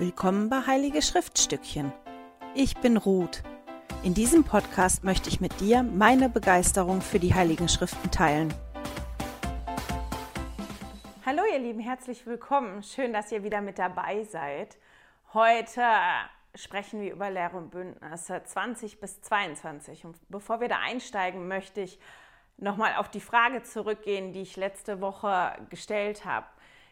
Willkommen bei Heilige Schriftstückchen. Ich bin Ruth. In diesem Podcast möchte ich mit dir meine Begeisterung für die Heiligen Schriften teilen. Hallo ihr Lieben, herzlich willkommen. Schön, dass ihr wieder mit dabei seid. Heute sprechen wir über Lehre und Bündnisse 20 bis 22. Und bevor wir da einsteigen, möchte ich nochmal auf die Frage zurückgehen, die ich letzte Woche gestellt habe.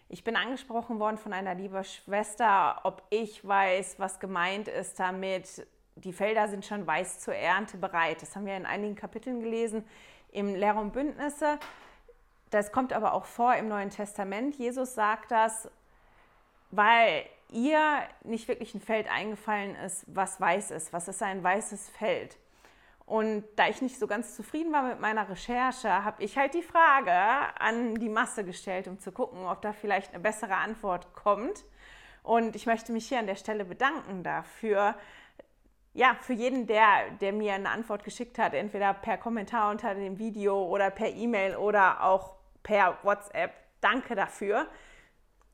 Ich bin angesprochen worden von einer lieben Schwester, ob ich weiß, was gemeint ist damit. Die Felder sind schon weiß zur Ernte bereit. Das haben wir in einigen Kapiteln gelesen im Lehre und Bündnisse. Das kommt aber auch vor im Neuen Testament. Jesus sagt das, weil ihr nicht wirklich ein Feld eingefallen ist, was weiß ist. Was ist ein weißes Feld? Und da ich nicht so ganz zufrieden war mit meiner Recherche, habe ich halt die Frage an die Masse gestellt, um zu gucken, ob da vielleicht eine bessere Antwort kommt. Und ich möchte mich hier an der Stelle bedanken dafür. Ja, für jeden, der, der mir eine Antwort geschickt hat, entweder per Kommentar unter dem Video oder per E-Mail oder auch per WhatsApp. Danke dafür.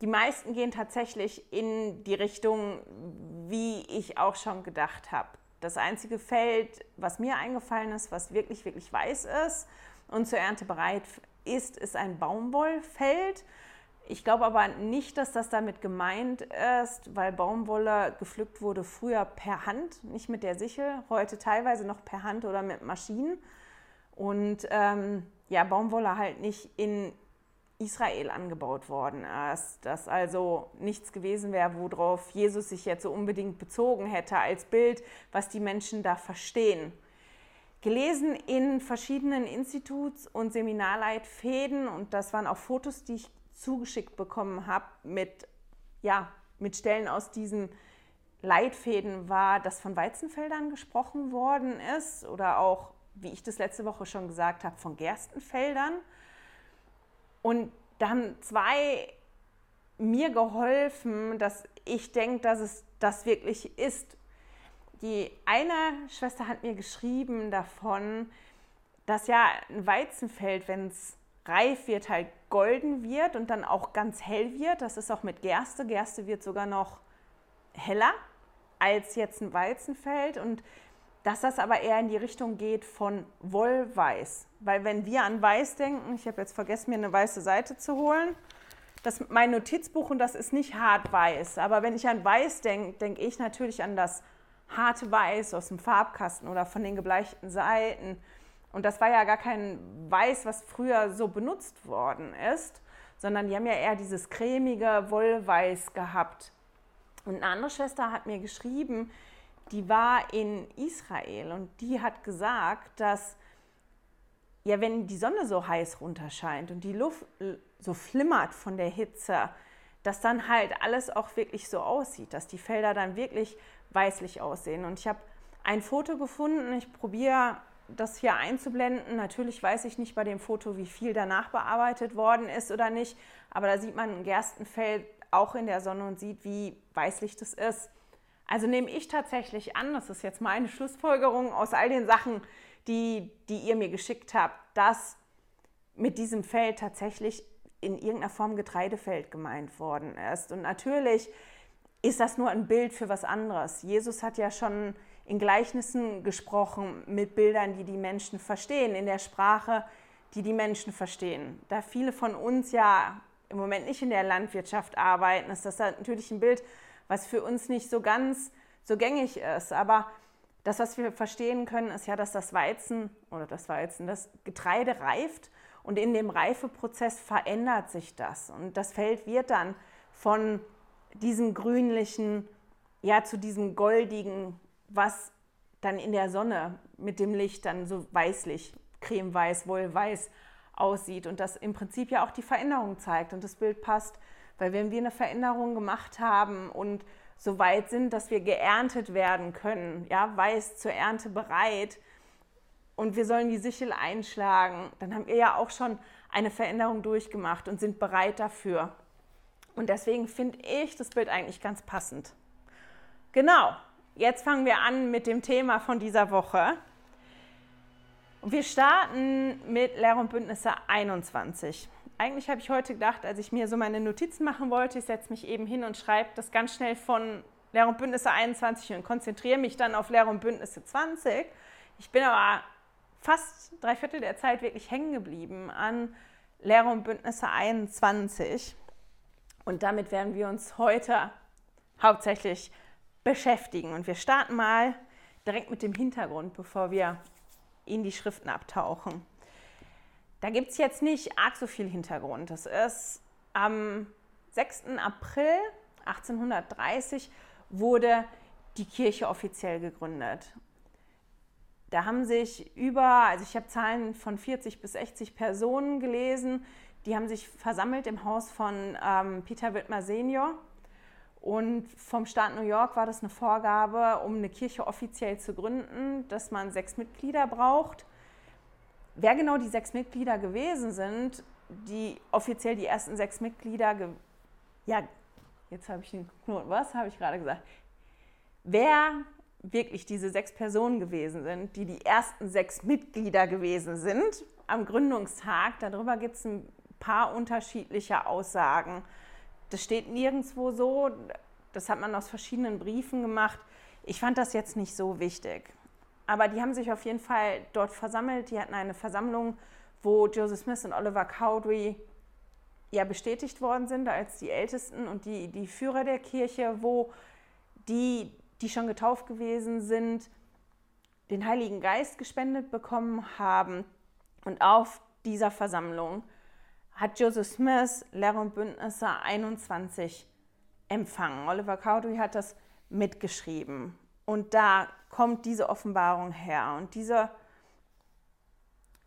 Die meisten gehen tatsächlich in die Richtung, wie ich auch schon gedacht habe. Das einzige Feld, was mir eingefallen ist, was wirklich, wirklich weiß ist und zur Ernte bereit ist, ist ein Baumwollfeld. Ich glaube aber nicht, dass das damit gemeint ist, weil Baumwolle gepflückt wurde früher per Hand, nicht mit der Sichel, heute teilweise noch per Hand oder mit Maschinen. Und ähm, ja, Baumwolle halt nicht in Israel angebaut worden ist. Dass also nichts gewesen wäre, worauf Jesus sich jetzt so unbedingt bezogen hätte als Bild, was die Menschen da verstehen. Gelesen in verschiedenen Instituts- und Seminarleitfäden und das waren auch Fotos, die ich zugeschickt bekommen habe mit, ja, mit Stellen aus diesen Leitfäden war, dass von Weizenfeldern gesprochen worden ist oder auch, wie ich das letzte Woche schon gesagt habe, von Gerstenfeldern. Und da haben zwei mir geholfen, dass ich denke, dass es das wirklich ist. Die eine Schwester hat mir geschrieben davon, dass ja ein Weizenfeld, wenn es reif wird, halt golden wird und dann auch ganz hell wird. Das ist auch mit Gerste. Gerste wird sogar noch heller als jetzt ein Weizenfeld. Und dass das aber eher in die Richtung geht von Wollweiß. Weil wenn wir an Weiß denken, ich habe jetzt vergessen, mir eine weiße Seite zu holen, das mein Notizbuch und das ist nicht hart weiß. Aber wenn ich an Weiß denke, denke ich natürlich an das harte Weiß aus dem Farbkasten oder von den gebleichten Seiten. Und das war ja gar kein Weiß, was früher so benutzt worden ist, sondern die haben ja eher dieses cremige Wollweiß gehabt. Und eine andere Schwester hat mir geschrieben, die war in Israel und die hat gesagt, dass ja, wenn die Sonne so heiß runterscheint und die Luft so flimmert von der Hitze, dass dann halt alles auch wirklich so aussieht, dass die Felder dann wirklich weißlich aussehen. Und ich habe ein Foto gefunden, ich probiere das hier einzublenden. Natürlich weiß ich nicht bei dem Foto, wie viel danach bearbeitet worden ist oder nicht, aber da sieht man ein Gerstenfeld auch in der Sonne und sieht, wie weißlich das ist. Also nehme ich tatsächlich an, das ist jetzt meine Schlussfolgerung aus all den Sachen, die, die ihr mir geschickt habt, dass mit diesem Feld tatsächlich in irgendeiner Form Getreidefeld gemeint worden ist. Und natürlich ist das nur ein Bild für was anderes. Jesus hat ja schon in Gleichnissen gesprochen mit Bildern, die die Menschen verstehen, in der Sprache, die die Menschen verstehen. Da viele von uns ja im Moment nicht in der Landwirtschaft arbeiten, ist das natürlich ein Bild, was für uns nicht so ganz so gängig ist. Aber das, was wir verstehen können, ist ja, dass das Weizen oder das Weizen, das Getreide reift und in dem Reifeprozess verändert sich das. Und das Feld wird dann von diesem grünlichen, ja, zu diesem goldigen, was dann in der Sonne mit dem Licht dann so weißlich, cremeweiß, wohlweiß aussieht und das im Prinzip ja auch die Veränderung zeigt. Und das Bild passt weil wenn wir eine Veränderung gemacht haben und so weit sind, dass wir geerntet werden können, ja, weiß zur Ernte bereit und wir sollen die Sichel einschlagen, dann haben wir ja auch schon eine Veränderung durchgemacht und sind bereit dafür. Und deswegen finde ich das Bild eigentlich ganz passend. Genau, jetzt fangen wir an mit dem Thema von dieser Woche. Wir starten mit Lehr und Bündnisse 21. eigentlich habe ich heute gedacht, als ich mir so meine Notizen machen wollte, ich setze mich eben hin und schreibe das ganz schnell von Lehre und Bündnisse 21 und konzentriere mich dann auf Lehre und Bündnisse 20. Ich bin aber fast drei Viertel der Zeit wirklich hängen geblieben an Lehre und Bündnisse 21. Und damit werden wir uns heute hauptsächlich beschäftigen. Und wir starten mal direkt mit dem Hintergrund, bevor wir in die Schriften abtauchen. Da gibt es jetzt nicht arg so viel Hintergrund. Das ist am 6. April 1830 wurde die Kirche offiziell gegründet. Da haben sich über, also ich habe Zahlen von 40 bis 60 Personen gelesen, die haben sich versammelt im Haus von ähm, Peter Wittmer Senior. Und vom Staat New York war das eine Vorgabe, um eine Kirche offiziell zu gründen, dass man sechs Mitglieder braucht. Wer genau die sechs Mitglieder gewesen sind, die offiziell die ersten sechs Mitglieder, ja, jetzt habe ich den Knoten, was habe ich gerade gesagt? Wer wirklich diese sechs Personen gewesen sind, die die ersten sechs Mitglieder gewesen sind am Gründungstag, darüber gibt es ein paar unterschiedliche Aussagen. Das steht nirgendwo so, das hat man aus verschiedenen Briefen gemacht. Ich fand das jetzt nicht so wichtig. Aber die haben sich auf jeden Fall dort versammelt. Die hatten eine Versammlung, wo Joseph Smith und Oliver Cowdery ja bestätigt worden sind als die Ältesten und die, die Führer der Kirche, wo die, die schon getauft gewesen sind, den Heiligen Geist gespendet bekommen haben. Und auf dieser Versammlung hat Joseph Smith Lehre und Bündnisse 21 empfangen. Oliver Cowdery hat das mitgeschrieben. Und da kommt diese Offenbarung her. Und diese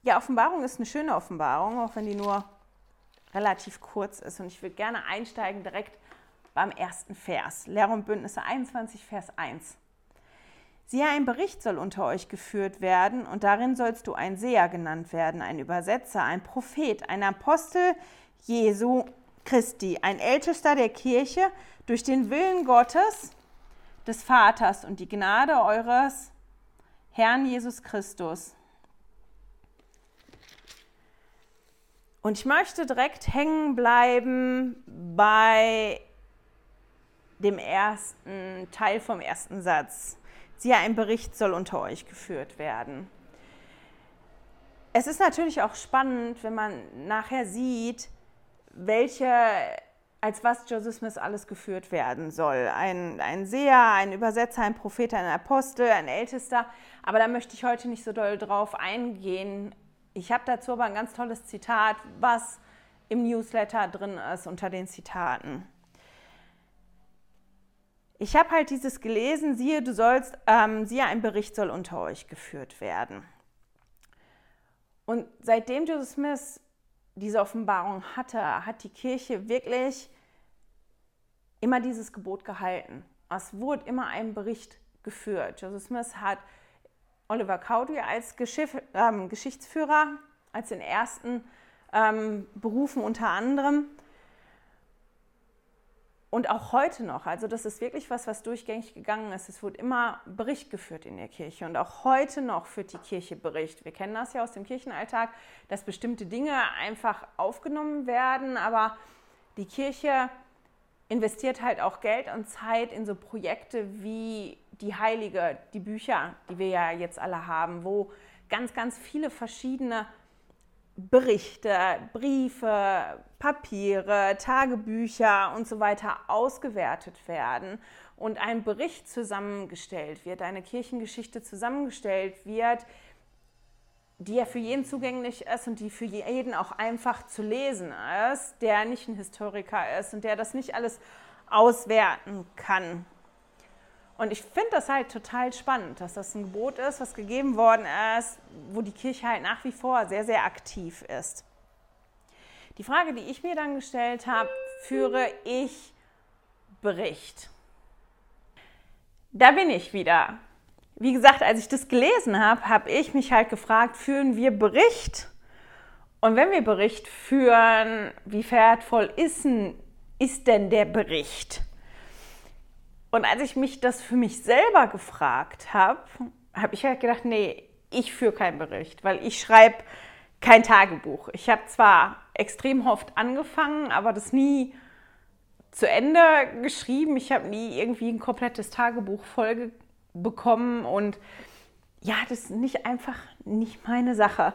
ja, Offenbarung ist eine schöne Offenbarung, auch wenn die nur relativ kurz ist. Und ich würde gerne einsteigen direkt beim ersten Vers. Lehre und Bündnisse 21, Vers 1. Siehe, ein Bericht soll unter euch geführt werden, und darin sollst du ein Seher genannt werden, ein Übersetzer, ein Prophet, ein Apostel Jesu Christi, ein Ältester der Kirche, durch den Willen Gottes, des Vaters und die Gnade eures Herrn Jesus Christus. Und ich möchte direkt hängen bleiben bei dem ersten Teil vom ersten Satz. Siehe, ein Bericht soll unter euch geführt werden. Es ist natürlich auch spannend, wenn man nachher sieht, welche als was Joseph Smith alles geführt werden soll. Ein, ein Seher, ein Übersetzer, ein Prophet, ein Apostel, ein Ältester. Aber da möchte ich heute nicht so doll drauf eingehen. Ich habe dazu aber ein ganz tolles Zitat, was im Newsletter drin ist unter den Zitaten. Ich habe halt dieses gelesen, siehe, du sollst, ähm, siehe, ein Bericht soll unter euch geführt werden. Und seitdem Joseph Smith diese Offenbarung hatte, hat die Kirche wirklich immer dieses Gebot gehalten. Es wurde immer ein Bericht geführt. Joseph Smith hat Oliver Cowdery als Geschiff, ähm, Geschichtsführer, als den ersten ähm, berufen unter anderem. Und auch heute noch, also das ist wirklich was, was durchgängig gegangen ist. Es wurde immer Bericht geführt in der Kirche und auch heute noch führt die Kirche Bericht. Wir kennen das ja aus dem Kirchenalltag, dass bestimmte Dinge einfach aufgenommen werden, aber die Kirche investiert halt auch Geld und Zeit in so Projekte wie die Heilige, die Bücher, die wir ja jetzt alle haben, wo ganz, ganz viele verschiedene Berichte, Briefe, Papiere, Tagebücher und so weiter ausgewertet werden und ein Bericht zusammengestellt wird, eine Kirchengeschichte zusammengestellt wird, die ja für jeden zugänglich ist und die für jeden auch einfach zu lesen ist, der nicht ein Historiker ist und der das nicht alles auswerten kann. Und ich finde das halt total spannend, dass das ein Gebot ist, was gegeben worden ist, wo die Kirche halt nach wie vor sehr, sehr aktiv ist. Die Frage, die ich mir dann gestellt habe, führe ich Bericht? Da bin ich wieder wie gesagt, als ich das gelesen habe, habe ich mich halt gefragt, führen wir Bericht? Und wenn wir Bericht führen, wie wertvoll ist, ist denn der Bericht? Und als ich mich das für mich selber gefragt habe, habe ich halt gedacht, nee, ich führe keinen Bericht, weil ich schreibe kein Tagebuch. Ich habe zwar extrem oft angefangen, aber das nie zu Ende geschrieben. Ich habe nie irgendwie ein komplettes Tagebuch voll bekommen und ja, das ist nicht einfach nicht meine Sache.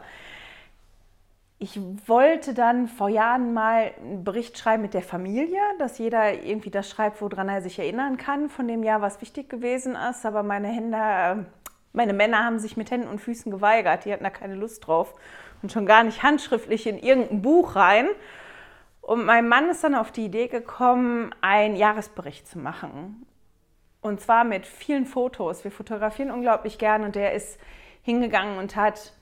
Ich wollte dann vor Jahren mal einen Bericht schreiben mit der Familie, dass jeder irgendwie das schreibt, woran er sich erinnern kann von dem Jahr, was wichtig gewesen ist. Aber meine Hände, meine Männer haben sich mit Händen und Füßen geweigert. Die hatten da keine Lust drauf und schon gar nicht handschriftlich in irgendein Buch rein. Und mein Mann ist dann auf die Idee gekommen, einen Jahresbericht zu machen. Und zwar mit vielen Fotos. Wir fotografieren unglaublich gern und der ist hingegangen und hat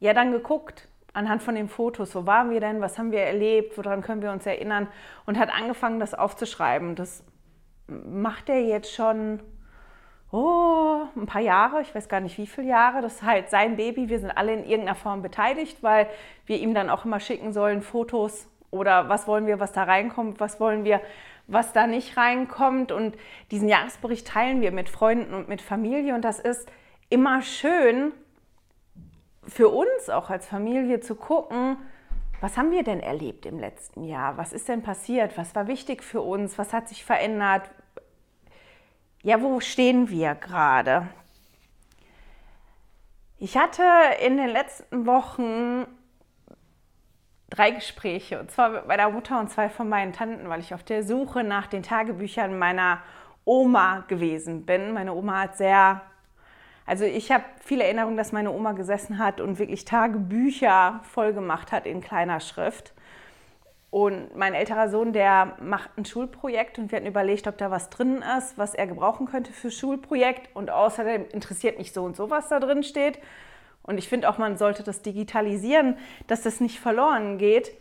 ja dann geguckt anhand von den Fotos, wo waren wir denn, was haben wir erlebt, woran können wir uns erinnern und hat angefangen, das aufzuschreiben. Das macht er jetzt schon oh, ein paar Jahre, ich weiß gar nicht wie viele Jahre. Das ist halt sein Baby. Wir sind alle in irgendeiner Form beteiligt, weil wir ihm dann auch immer schicken sollen Fotos oder was wollen wir, was da reinkommt, was wollen wir, was da nicht reinkommt. Und diesen Jahresbericht teilen wir mit Freunden und mit Familie. Und das ist immer schön für uns auch als Familie zu gucken, was haben wir denn erlebt im letzten Jahr? Was ist denn passiert? Was war wichtig für uns? Was hat sich verändert? Ja, wo stehen wir gerade? Ich hatte in den letzten Wochen drei Gespräche, und zwar mit meiner Mutter und zwei von meinen Tanten, weil ich auf der Suche nach den Tagebüchern meiner Oma gewesen bin. Meine Oma hat sehr, also ich habe viele Erinnerungen, dass meine Oma gesessen hat und wirklich Tagebücher voll gemacht hat in kleiner Schrift. Und mein älterer Sohn, der macht ein Schulprojekt und wir hatten überlegt, ob da was drin ist, was er gebrauchen könnte für Schulprojekt. Und außerdem interessiert mich so und so, was da drin steht. Und ich finde auch, man sollte das digitalisieren, dass das nicht verloren geht.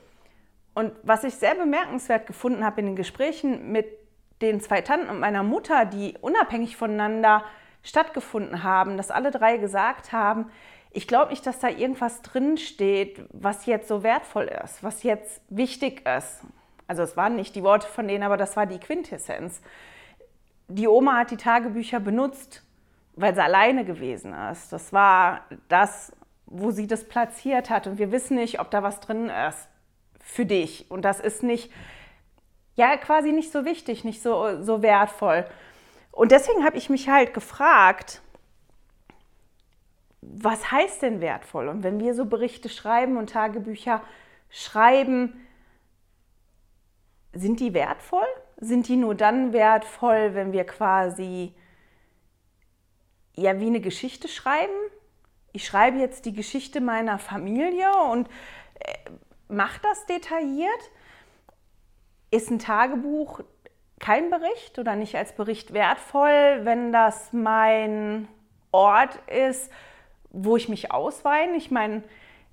Und was ich sehr bemerkenswert gefunden habe in den Gesprächen mit den zwei Tanten und meiner Mutter, die unabhängig voneinander stattgefunden haben, dass alle drei gesagt haben, ich glaube nicht, dass da irgendwas drin steht, was jetzt so wertvoll ist, was jetzt wichtig ist. Also es waren nicht die Worte von denen, aber das war die Quintessenz. Die Oma hat die Tagebücher benutzt, weil sie alleine gewesen ist. Das war das, wo sie das platziert hat. Und wir wissen nicht, ob da was drin ist für dich. Und das ist nicht, ja, quasi nicht so wichtig, nicht so, so wertvoll. Und deswegen habe ich mich halt gefragt, was heißt denn wertvoll? Und wenn wir so Berichte schreiben und Tagebücher schreiben, sind die wertvoll? Sind die nur dann wertvoll, wenn wir quasi ja wie eine Geschichte schreiben. Ich schreibe jetzt die Geschichte meiner Familie und äh, mache das detailliert. Ist ein Tagebuch kein Bericht oder nicht als Bericht wertvoll, wenn das mein Ort ist, wo ich mich ausweine? Ich meine,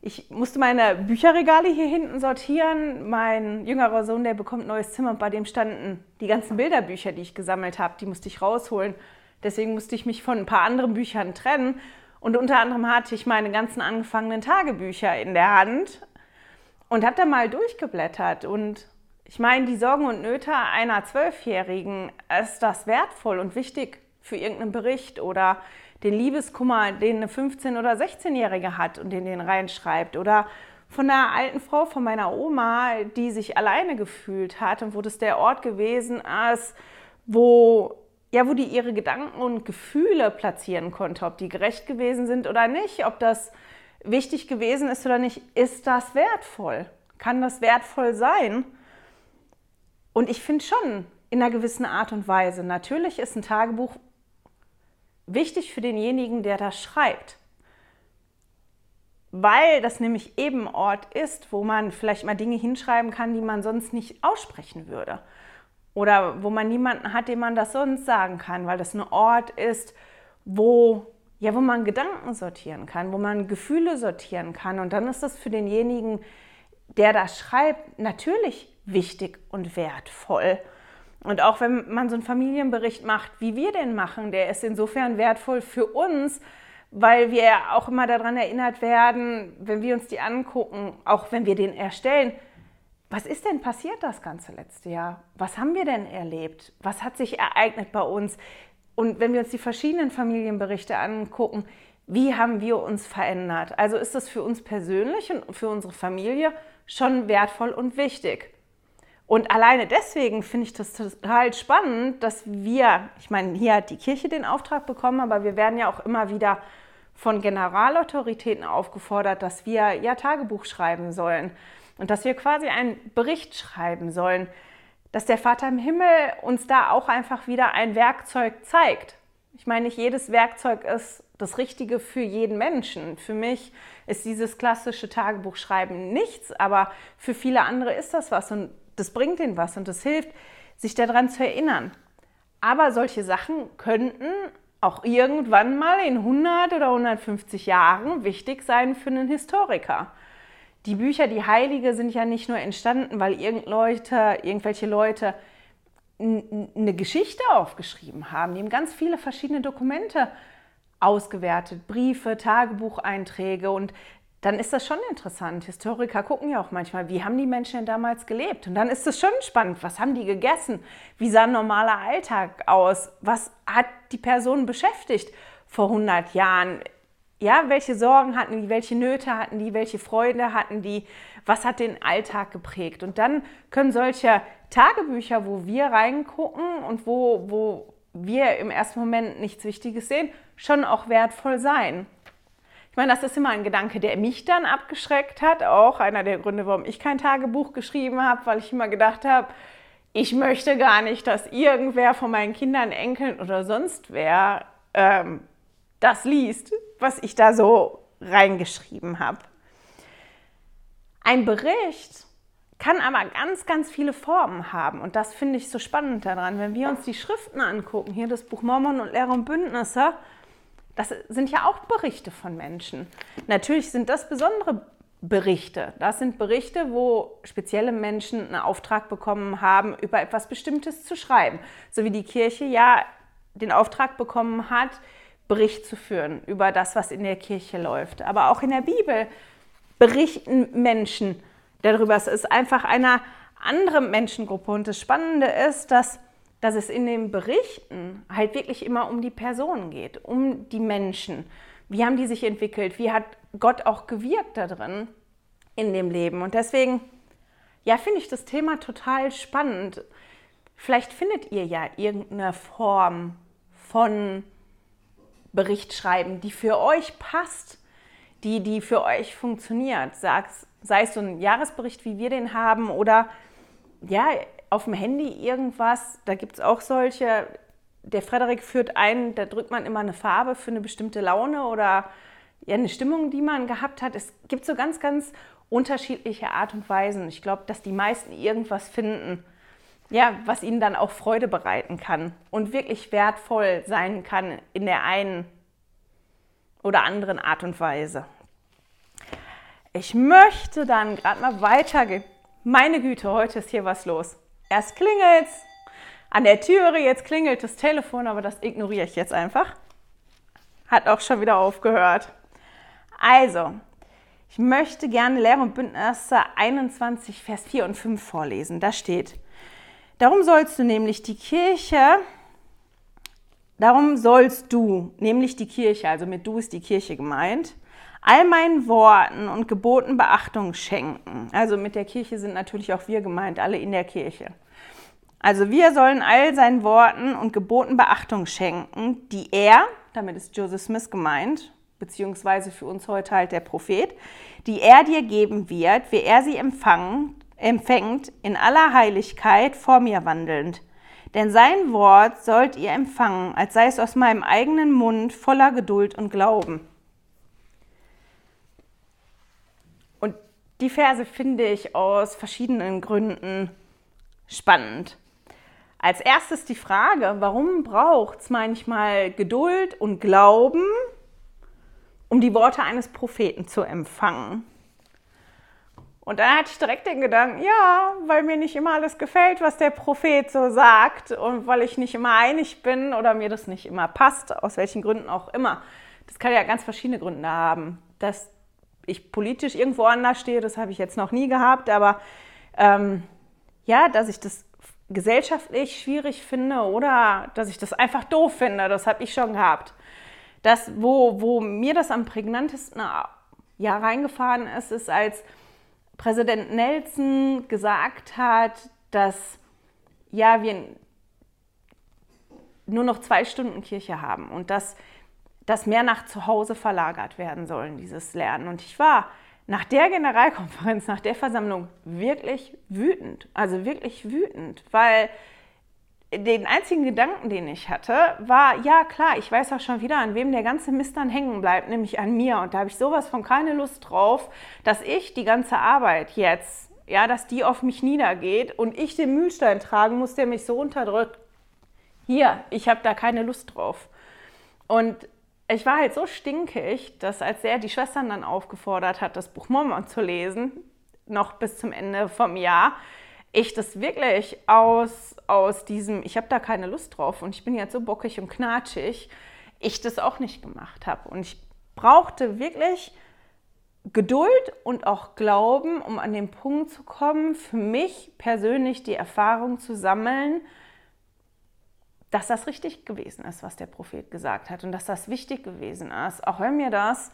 ich musste meine Bücherregale hier hinten sortieren. Mein jüngerer Sohn, der bekommt ein neues Zimmer und bei dem standen die ganzen Bilderbücher, die ich gesammelt habe, die musste ich rausholen. Deswegen musste ich mich von ein paar anderen Büchern trennen. Und unter anderem hatte ich meine ganzen angefangenen Tagebücher in der Hand und habe da mal durchgeblättert. Und ich meine, die Sorgen und Nöte einer Zwölfjährigen, ist das wertvoll und wichtig für irgendeinen Bericht oder den Liebeskummer, den eine 15- oder 16-Jährige hat und den den reinschreibt oder von einer alten Frau, von meiner Oma, die sich alleine gefühlt hat und wo das der Ort gewesen ist, wo ja, wo die ihre Gedanken und Gefühle platzieren konnte, ob die gerecht gewesen sind oder nicht, ob das wichtig gewesen ist oder nicht, ist das wertvoll? Kann das wertvoll sein? Und ich finde schon in einer gewissen Art und Weise, natürlich ist ein Tagebuch wichtig für denjenigen, der das schreibt. Weil das nämlich eben Ort ist, wo man vielleicht mal Dinge hinschreiben kann, die man sonst nicht aussprechen würde. Oder wo man niemanden hat, dem man das sonst sagen kann, weil das ein Ort ist, wo, ja, wo man Gedanken sortieren kann, wo man Gefühle sortieren kann. Und dann ist das für denjenigen, der das schreibt, natürlich wichtig und wertvoll. Und auch wenn man so einen Familienbericht macht, wie wir den machen, der ist insofern wertvoll für uns, weil wir auch immer daran erinnert werden, wenn wir uns die angucken, auch wenn wir den erstellen, was ist denn passiert das ganze letzte Jahr? Was haben wir denn erlebt? Was hat sich ereignet bei uns? Und wenn wir uns die verschiedenen Familienberichte angucken, wie haben wir uns verändert? Also ist das für uns persönlich und für unsere Familie schon wertvoll und wichtig. Und alleine deswegen finde ich das total spannend, dass wir, ich meine, hier hat die Kirche den Auftrag bekommen, aber wir werden ja auch immer wieder von Generalautoritäten aufgefordert, dass wir ja Tagebuch schreiben sollen und dass wir quasi einen Bericht schreiben sollen, dass der Vater im Himmel uns da auch einfach wieder ein Werkzeug zeigt. Ich meine, nicht jedes Werkzeug ist das Richtige für jeden Menschen. Für mich ist dieses klassische Tagebuchschreiben nichts, aber für viele andere ist das was und das bringt ihnen was und das hilft, sich daran zu erinnern. Aber solche Sachen könnten auch irgendwann mal in 100 oder 150 Jahren wichtig sein für einen Historiker. Die Bücher, die Heilige, sind ja nicht nur entstanden, weil irgend Leute, irgendwelche Leute eine Geschichte aufgeschrieben haben. Die haben ganz viele verschiedene Dokumente ausgewertet, Briefe, Tagebucheinträge und dann ist das schon interessant. Historiker gucken ja auch manchmal, wie haben die Menschen denn damals gelebt? Und dann ist es schon spannend, was haben die gegessen? Wie sah ein normaler Alltag aus? Was hat die Person beschäftigt vor 100 Jahren? Ja, welche Sorgen hatten die, welche Nöte hatten die, welche Freude hatten die? Was hat den Alltag geprägt? Und dann können solche Tagebücher, wo wir reingucken und wo, wo wir im ersten Moment nichts Wichtiges sehen, schon auch wertvoll sein. Ich meine, das ist immer ein Gedanke, der mich dann abgeschreckt hat. Auch einer der Gründe, warum ich kein Tagebuch geschrieben habe, weil ich immer gedacht habe, ich möchte gar nicht, dass irgendwer von meinen Kindern, Enkeln oder sonst wer ähm, das liest, was ich da so reingeschrieben habe. Ein Bericht kann aber ganz, ganz viele Formen haben. Und das finde ich so spannend daran. Wenn wir uns die Schriften angucken, hier das Buch Mormon und Lehrer und Bündnisse, das sind ja auch Berichte von Menschen. Natürlich sind das besondere Berichte. Das sind Berichte, wo spezielle Menschen einen Auftrag bekommen haben, über etwas Bestimmtes zu schreiben. So wie die Kirche ja den Auftrag bekommen hat, Bericht zu führen über das, was in der Kirche läuft. Aber auch in der Bibel berichten Menschen darüber. Es ist einfach eine andere Menschengruppe. Und das Spannende ist, dass dass es in den Berichten halt wirklich immer um die Personen geht, um die Menschen. Wie haben die sich entwickelt? Wie hat Gott auch gewirkt da drin in dem Leben? Und deswegen, ja, finde ich das Thema total spannend. Vielleicht findet ihr ja irgendeine Form von Berichtschreiben, die für euch passt, die, die für euch funktioniert. Sei es so ein Jahresbericht, wie wir den haben, oder ja, auf dem Handy irgendwas, da gibt es auch solche, der Frederik führt ein, da drückt man immer eine Farbe für eine bestimmte Laune oder ja, eine Stimmung, die man gehabt hat. Es gibt so ganz, ganz unterschiedliche Art und Weisen. Ich glaube, dass die meisten irgendwas finden, ja, was ihnen dann auch Freude bereiten kann und wirklich wertvoll sein kann in der einen oder anderen Art und Weise. Ich möchte dann gerade mal weitergehen. Meine Güte, heute ist hier was los. Erst klingelt es an der Türe, jetzt klingelt das Telefon, aber das ignoriere ich jetzt einfach. Hat auch schon wieder aufgehört. Also, ich möchte gerne Lehre und Bündnisse 21, Vers 4 und 5 vorlesen. Da steht, darum sollst du nämlich die Kirche, darum sollst du, nämlich die Kirche, also mit du ist die Kirche gemeint, all meinen Worten und Geboten Beachtung schenken. Also mit der Kirche sind natürlich auch wir gemeint, alle in der Kirche. Also wir sollen all seinen Worten und Geboten Beachtung schenken, die er, damit ist Joseph Smith gemeint, beziehungsweise für uns heute halt der Prophet, die er dir geben wird, wie er sie empfangen, empfängt, in aller Heiligkeit vor mir wandelnd. Denn sein Wort sollt ihr empfangen, als sei es aus meinem eigenen Mund voller Geduld und Glauben. Und die Verse finde ich aus verschiedenen Gründen spannend. Als erstes die Frage, warum braucht es manchmal Geduld und Glauben, um die Worte eines Propheten zu empfangen? Und dann hatte ich direkt den Gedanken, ja, weil mir nicht immer alles gefällt, was der Prophet so sagt und weil ich nicht immer einig bin oder mir das nicht immer passt, aus welchen Gründen auch immer. Das kann ja ganz verschiedene Gründe haben. Dass ich politisch irgendwo anders stehe, das habe ich jetzt noch nie gehabt, aber ähm, ja, dass ich das gesellschaftlich schwierig finde oder dass ich das einfach doof finde. Das habe ich schon gehabt. Das, wo, wo mir das am prägnantesten ja, reingefahren ist, ist, als Präsident Nelson gesagt hat, dass ja, wir nur noch zwei Stunden Kirche haben und dass das mehr nach zu Hause verlagert werden soll, dieses Lernen. Und ich war nach der Generalkonferenz, nach der Versammlung wirklich wütend, also wirklich wütend, weil den einzigen Gedanken, den ich hatte, war, ja klar, ich weiß auch schon wieder, an wem der ganze Mist dann hängen bleibt, nämlich an mir. Und da habe ich sowas von keine Lust drauf, dass ich die ganze Arbeit jetzt, ja, dass die auf mich niedergeht und ich den Mühlstein tragen muss, der mich so unterdrückt. Hier, ich habe da keine Lust drauf. Und ich war halt so stinkig, dass als er die Schwestern dann aufgefordert hat, das Buch Mormon zu lesen, noch bis zum Ende vom Jahr, ich das wirklich aus, aus diesem, ich habe da keine Lust drauf und ich bin jetzt so bockig und knatschig, ich das auch nicht gemacht habe. Und ich brauchte wirklich Geduld und auch Glauben, um an den Punkt zu kommen, für mich persönlich die Erfahrung zu sammeln, dass das richtig gewesen ist, was der Prophet gesagt hat und dass das wichtig gewesen ist, auch wenn mir das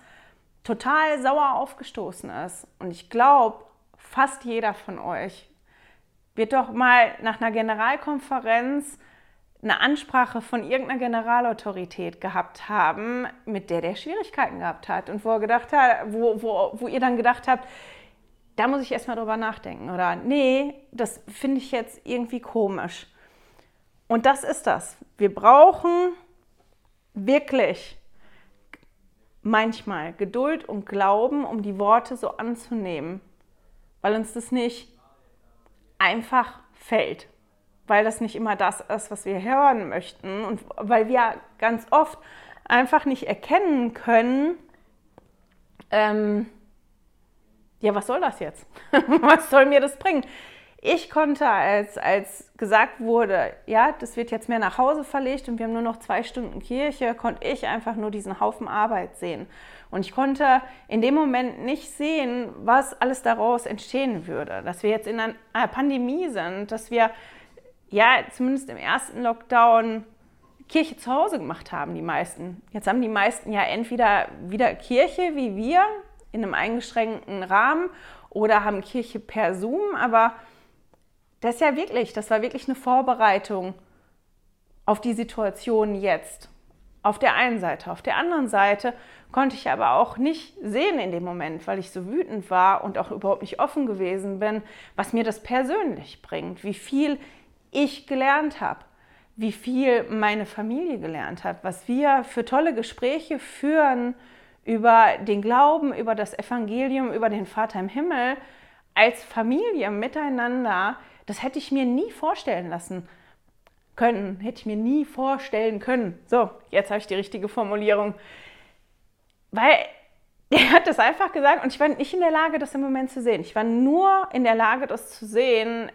total sauer aufgestoßen ist. Und ich glaube, fast jeder von euch wird doch mal nach einer Generalkonferenz eine Ansprache von irgendeiner Generalautorität gehabt haben, mit der der Schwierigkeiten gehabt hat und wo er gedacht hat, wo, wo, wo ihr dann gedacht habt, da muss ich erstmal drüber nachdenken oder nee, das finde ich jetzt irgendwie komisch. Und das ist das. Wir brauchen wirklich manchmal Geduld und Glauben, um die Worte so anzunehmen, weil uns das nicht einfach fällt, weil das nicht immer das ist, was wir hören möchten und weil wir ganz oft einfach nicht erkennen können, ähm, ja, was soll das jetzt? was soll mir das bringen? Ich konnte, als, als gesagt wurde, ja, das wird jetzt mehr nach Hause verlegt und wir haben nur noch zwei Stunden Kirche, konnte ich einfach nur diesen Haufen Arbeit sehen. Und ich konnte in dem Moment nicht sehen, was alles daraus entstehen würde. Dass wir jetzt in einer Pandemie sind, dass wir ja zumindest im ersten Lockdown Kirche zu Hause gemacht haben, die meisten. Jetzt haben die meisten ja entweder wieder Kirche wie wir in einem eingeschränkten Rahmen oder haben Kirche per Zoom, aber das ist ja wirklich, das war wirklich eine Vorbereitung auf die Situation jetzt. Auf der einen Seite. Auf der anderen Seite konnte ich aber auch nicht sehen in dem Moment, weil ich so wütend war und auch überhaupt nicht offen gewesen bin, was mir das persönlich bringt, wie viel ich gelernt habe, wie viel meine Familie gelernt hat, was wir für tolle Gespräche führen über den Glauben, über das Evangelium, über den Vater im Himmel als Familie miteinander. Das hätte ich mir nie vorstellen lassen können, hätte ich mir nie vorstellen können. So, jetzt habe ich die richtige Formulierung. Weil er hat das einfach gesagt und ich war nicht in der Lage, das im Moment zu sehen. Ich war nur in der Lage, das zu sehen,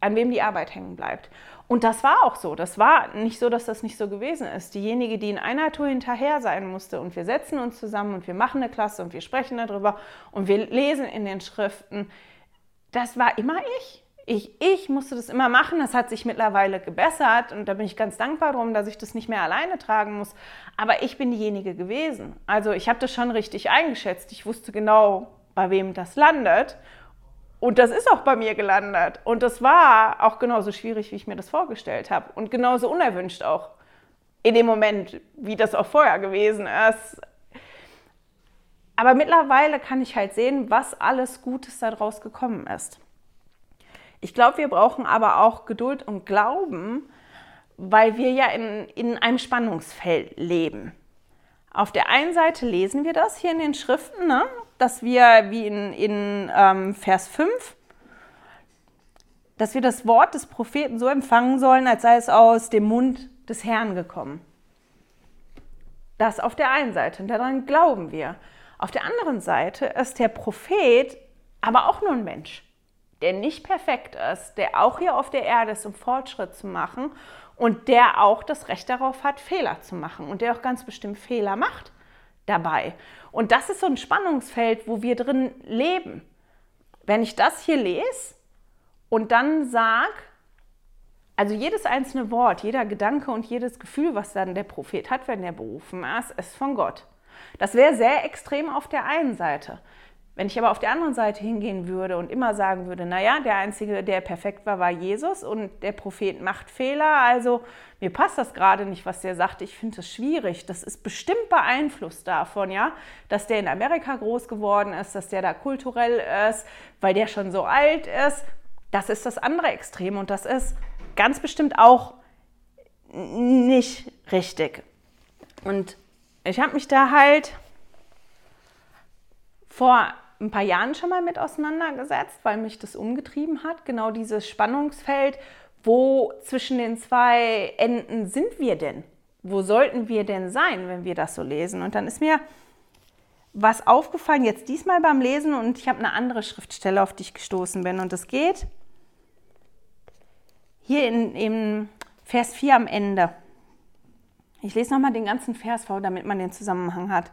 an wem die Arbeit hängen bleibt. Und das war auch so. Das war nicht so, dass das nicht so gewesen ist. Diejenige, die in einer Tour hinterher sein musste und wir setzen uns zusammen und wir machen eine Klasse und wir sprechen darüber und wir lesen in den Schriften, das war immer ich ich, ich musste das immer machen. Das hat sich mittlerweile gebessert und da bin ich ganz dankbar drum, dass ich das nicht mehr alleine tragen muss. Aber ich bin diejenige gewesen. Also ich habe das schon richtig eingeschätzt. Ich wusste genau, bei wem das landet. Und das ist auch bei mir gelandet. Und das war auch genauso schwierig, wie ich mir das vorgestellt habe. Und genauso unerwünscht auch in dem Moment, wie das auch vorher gewesen ist. Aber mittlerweile kann ich halt sehen, was alles Gutes daraus gekommen ist. Ich glaube, wir brauchen aber auch Geduld und Glauben, weil wir ja in, in einem Spannungsfeld leben. Auf der einen Seite lesen wir das hier in den Schriften, ne? dass wir, wie in, in ähm, Vers 5, dass wir das Wort des Propheten so empfangen sollen, als sei es aus dem Mund des Herrn gekommen. Das auf der einen Seite und daran glauben wir. Auf der anderen Seite ist der Prophet aber auch nur ein Mensch der nicht perfekt ist, der auch hier auf der Erde ist, um Fortschritt zu machen und der auch das Recht darauf hat, Fehler zu machen und der auch ganz bestimmt Fehler macht dabei. Und das ist so ein Spannungsfeld, wo wir drin leben. Wenn ich das hier lese und dann sage, Also jedes einzelne Wort, jeder Gedanke und jedes Gefühl, was dann der Prophet hat, wenn er berufen ist, ist von Gott. Das wäre sehr extrem auf der einen Seite. Wenn ich aber auf der anderen Seite hingehen würde und immer sagen würde, naja, der Einzige, der perfekt war, war Jesus und der Prophet macht Fehler, also mir passt das gerade nicht, was der sagt, ich finde es schwierig. Das ist bestimmt beeinflusst davon, ja, dass der in Amerika groß geworden ist, dass der da kulturell ist, weil der schon so alt ist. Das ist das andere Extrem und das ist ganz bestimmt auch nicht richtig. Und ich habe mich da halt vor ein paar Jahren schon mal mit auseinandergesetzt, weil mich das umgetrieben hat. Genau dieses Spannungsfeld, wo zwischen den zwei Enden sind wir denn? Wo sollten wir denn sein, wenn wir das so lesen? Und dann ist mir was aufgefallen, jetzt diesmal beim Lesen, und ich habe eine andere Schriftstelle, auf die ich gestoßen bin. Und es geht hier in, in Vers 4 am Ende. Ich lese nochmal den ganzen Vers vor, damit man den Zusammenhang hat.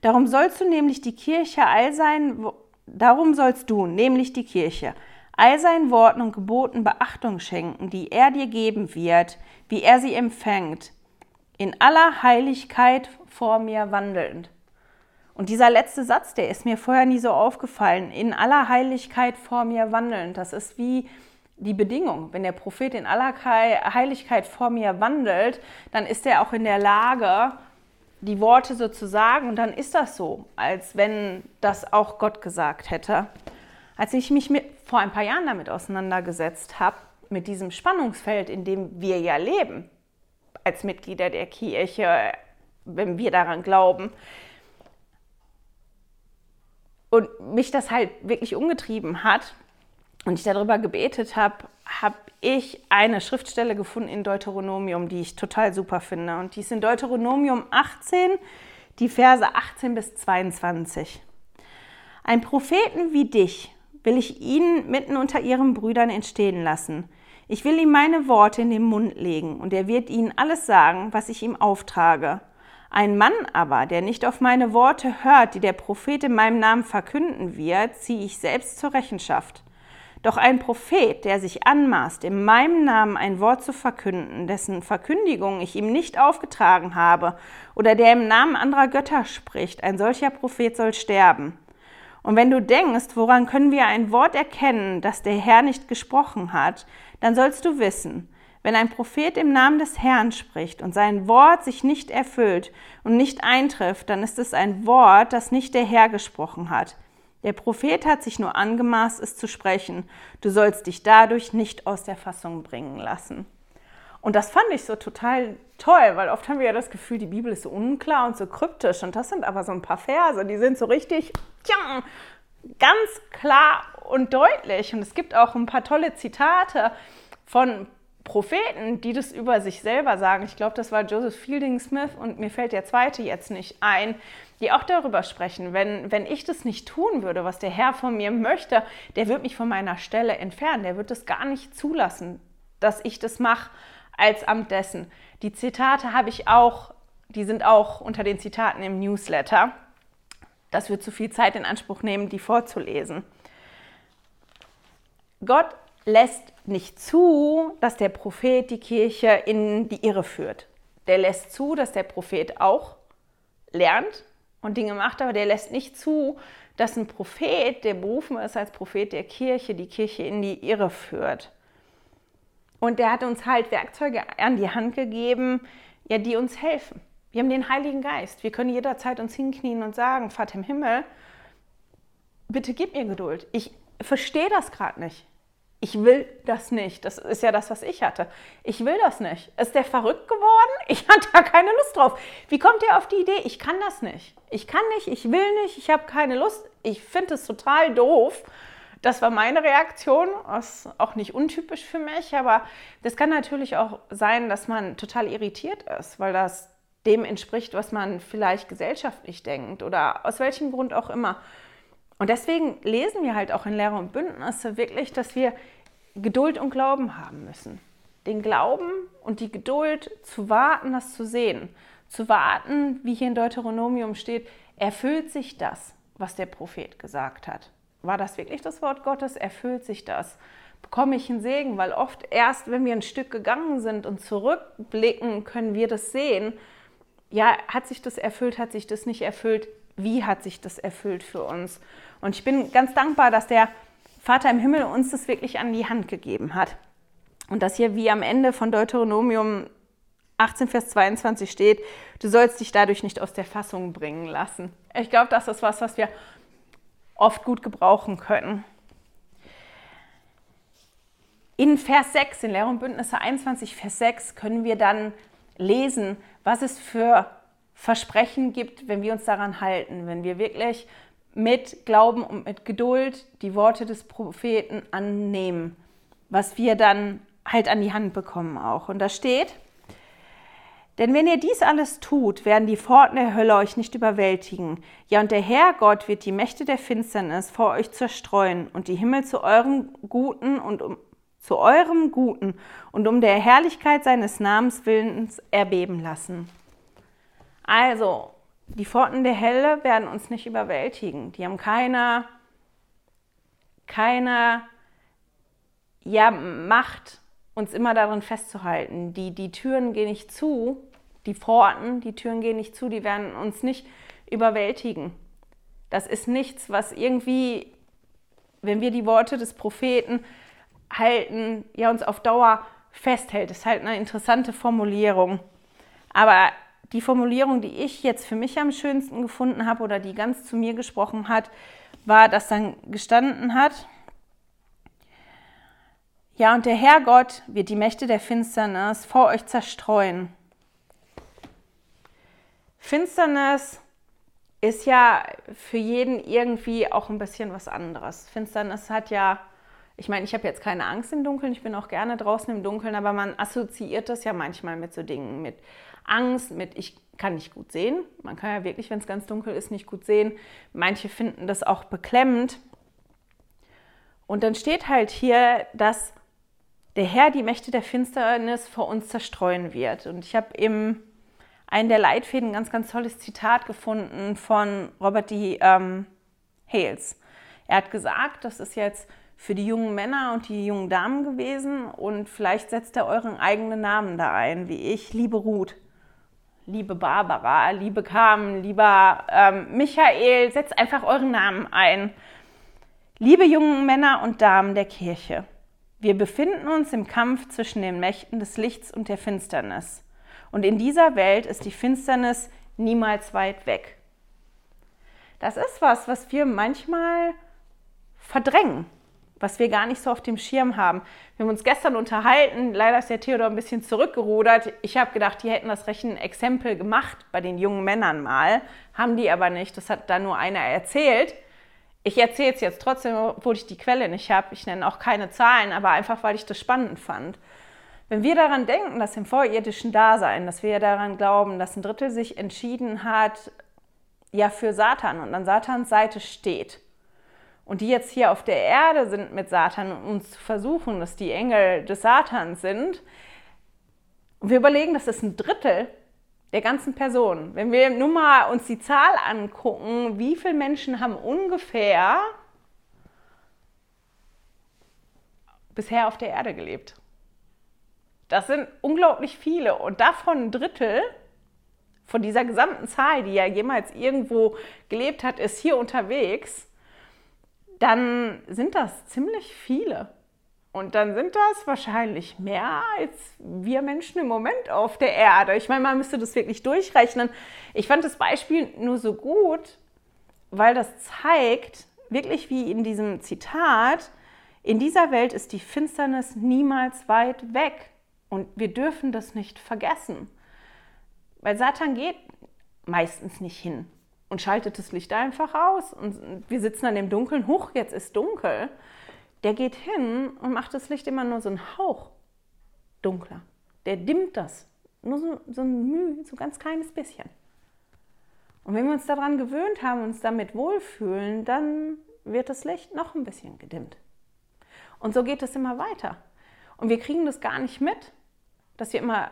Darum sollst du nämlich die Kirche all sein, darum sollst du, nämlich die Kirche, all seinen Worten und Geboten Beachtung schenken, die er dir geben wird, wie er sie empfängt, in aller Heiligkeit vor mir wandelnd. Und dieser letzte Satz, der ist mir vorher nie so aufgefallen, in aller Heiligkeit vor mir wandelnd, das ist wie die Bedingung. Wenn der Prophet in aller Heiligkeit vor mir wandelt, dann ist er auch in der Lage, die Worte so zu sagen und dann ist das so, als wenn das auch Gott gesagt hätte. Als ich mich mit, vor ein paar Jahren damit auseinandergesetzt habe, mit diesem Spannungsfeld, in dem wir ja leben, als Mitglieder der Kirche, wenn wir daran glauben, und mich das halt wirklich umgetrieben hat und ich darüber gebetet habe, habe ich eine Schriftstelle gefunden in Deuteronomium, die ich total super finde. Und die ist in Deuteronomium 18, die Verse 18 bis 22. Ein Propheten wie dich will ich ihnen mitten unter ihren Brüdern entstehen lassen. Ich will ihm meine Worte in den Mund legen, und er wird ihnen alles sagen, was ich ihm auftrage. Ein Mann aber, der nicht auf meine Worte hört, die der Prophet in meinem Namen verkünden wird, ziehe ich selbst zur Rechenschaft. Doch ein Prophet, der sich anmaßt, in meinem Namen ein Wort zu verkünden, dessen Verkündigung ich ihm nicht aufgetragen habe, oder der im Namen anderer Götter spricht, ein solcher Prophet soll sterben. Und wenn du denkst, woran können wir ein Wort erkennen, das der Herr nicht gesprochen hat, dann sollst du wissen, wenn ein Prophet im Namen des Herrn spricht und sein Wort sich nicht erfüllt und nicht eintrifft, dann ist es ein Wort, das nicht der Herr gesprochen hat. Der Prophet hat sich nur angemaßt, es zu sprechen. Du sollst dich dadurch nicht aus der Fassung bringen lassen. Und das fand ich so total toll, weil oft haben wir ja das Gefühl, die Bibel ist so unklar und so kryptisch. Und das sind aber so ein paar Verse, die sind so richtig tja, ganz klar und deutlich. Und es gibt auch ein paar tolle Zitate von Propheten, die das über sich selber sagen. Ich glaube, das war Joseph Fielding Smith und mir fällt der zweite jetzt nicht ein, die auch darüber sprechen, wenn, wenn ich das nicht tun würde, was der Herr von mir möchte, der wird mich von meiner Stelle entfernen, der wird es gar nicht zulassen, dass ich das mache als Amt dessen. Die Zitate habe ich auch, die sind auch unter den Zitaten im Newsletter. Das wird zu viel Zeit in Anspruch nehmen, die vorzulesen. Gott lässt nicht zu, dass der Prophet die Kirche in die Irre führt. Der lässt zu, dass der Prophet auch lernt, und Dinge macht, aber der lässt nicht zu, dass ein Prophet, der berufen ist als Prophet der Kirche, die Kirche in die Irre führt. Und der hat uns halt Werkzeuge an die Hand gegeben, ja, die uns helfen. Wir haben den Heiligen Geist. Wir können jederzeit uns hinknien und sagen, Vater im Himmel, bitte gib mir Geduld. Ich verstehe das gerade nicht ich will das nicht. Das ist ja das, was ich hatte. Ich will das nicht. Ist der verrückt geworden? Ich hatte da keine Lust drauf. Wie kommt ihr auf die Idee? Ich kann das nicht. Ich kann nicht, ich will nicht, ich habe keine Lust. Ich finde es total doof. Das war meine Reaktion. Ist auch nicht untypisch für mich, aber das kann natürlich auch sein, dass man total irritiert ist, weil das dem entspricht, was man vielleicht gesellschaftlich denkt oder aus welchem Grund auch immer. Und deswegen lesen wir halt auch in Lehre und Bündnisse wirklich, dass wir Geduld und Glauben haben müssen. Den Glauben und die Geduld zu warten, das zu sehen. Zu warten, wie hier in Deuteronomium steht, erfüllt sich das, was der Prophet gesagt hat. War das wirklich das Wort Gottes? Erfüllt sich das? bekomme ich einen Segen, weil oft erst, wenn wir ein Stück gegangen sind und zurückblicken, können wir das sehen. Ja, hat sich das erfüllt, hat sich das nicht erfüllt? Wie hat sich das erfüllt für uns? Und ich bin ganz dankbar, dass der Vater im Himmel uns das wirklich an die Hand gegeben hat. Und dass hier wie am Ende von Deuteronomium 18, Vers 22 steht, du sollst dich dadurch nicht aus der Fassung bringen lassen. Ich glaube, das ist was, was wir oft gut gebrauchen können. In Vers 6, in Lehre und Bündnisse 21, Vers 6, können wir dann lesen, was es für Versprechen gibt, wenn wir uns daran halten, wenn wir wirklich mit Glauben und mit Geduld die Worte des Propheten annehmen, was wir dann halt an die Hand bekommen auch. Und da steht, denn wenn ihr dies alles tut, werden die Pforten der Hölle euch nicht überwältigen. Ja, und der Herr Gott wird die Mächte der Finsternis vor euch zerstreuen und die Himmel zu eurem Guten und um, zu eurem Guten und um der Herrlichkeit seines Namens willens erbeben lassen. Also, die Pforten der Hölle werden uns nicht überwältigen. Die haben keine, keine ja, Macht uns immer darin festzuhalten. Die, die Türen gehen nicht zu, die Pforten, die Türen gehen nicht zu, die werden uns nicht überwältigen. Das ist nichts, was irgendwie, wenn wir die Worte des Propheten halten, ja uns auf Dauer festhält. Das ist halt eine interessante Formulierung. Aber die Formulierung, die ich jetzt für mich am schönsten gefunden habe oder die ganz zu mir gesprochen hat, war, dass dann gestanden hat, ja, und der Herr Gott wird die Mächte der Finsternis vor euch zerstreuen. Finsternis ist ja für jeden irgendwie auch ein bisschen was anderes. Finsternis hat ja, ich meine, ich habe jetzt keine Angst im Dunkeln, ich bin auch gerne draußen im Dunkeln, aber man assoziiert das ja manchmal mit so Dingen, mit Angst, mit ich kann nicht gut sehen. Man kann ja wirklich, wenn es ganz dunkel ist, nicht gut sehen. Manche finden das auch beklemmend. Und dann steht halt hier, dass der Herr die Mächte der Finsternis vor uns zerstreuen wird. Und ich habe im einen der Leitfäden ein ganz, ganz tolles Zitat gefunden von Robert D. Ähm, Hales. Er hat gesagt, das ist jetzt für die jungen Männer und die jungen Damen gewesen und vielleicht setzt er euren eigenen Namen da ein, wie ich, liebe Ruth, liebe Barbara, liebe Carmen, lieber ähm, Michael, setzt einfach euren Namen ein. Liebe jungen Männer und Damen der Kirche, wir befinden uns im Kampf zwischen den Mächten des Lichts und der Finsternis. Und in dieser Welt ist die Finsternis niemals weit weg. Das ist was, was wir manchmal verdrängen, was wir gar nicht so auf dem Schirm haben. Wir haben uns gestern unterhalten, leider ist der Theodor ein bisschen zurückgerudert. Ich habe gedacht, die hätten das Rechenexempel gemacht bei den jungen Männern mal, haben die aber nicht. Das hat da nur einer erzählt. Ich erzähle es jetzt trotzdem, obwohl ich die Quelle nicht habe. Ich nenne auch keine Zahlen, aber einfach, weil ich das spannend fand. Wenn wir daran denken, dass im vorirdischen Dasein, dass wir daran glauben, dass ein Drittel sich entschieden hat, ja, für Satan und an Satans Seite steht, und die jetzt hier auf der Erde sind mit Satan und uns versuchen, dass die Engel des Satans sind, und wir überlegen, das ist ein Drittel der ganzen Personen. Wenn wir nur mal uns die Zahl angucken, wie viele Menschen haben ungefähr bisher auf der Erde gelebt? Das sind unglaublich viele und davon ein Drittel von dieser gesamten Zahl, die ja jemals irgendwo gelebt hat, ist hier unterwegs, dann sind das ziemlich viele. Und dann sind das wahrscheinlich mehr als wir Menschen im Moment auf der Erde. Ich meine, man müsste das wirklich durchrechnen. Ich fand das Beispiel nur so gut, weil das zeigt, wirklich wie in diesem Zitat, in dieser Welt ist die Finsternis niemals weit weg. Und wir dürfen das nicht vergessen. Weil Satan geht meistens nicht hin und schaltet das Licht einfach aus. Und wir sitzen dann im Dunkeln, hoch, jetzt ist dunkel der geht hin und macht das Licht immer nur so einen Hauch dunkler. Der dimmt das. Nur so, so ein Mühe, so ganz kleines bisschen. Und wenn wir uns daran gewöhnt haben, uns damit wohlfühlen, dann wird das Licht noch ein bisschen gedimmt. Und so geht es immer weiter. Und wir kriegen das gar nicht mit, dass wir immer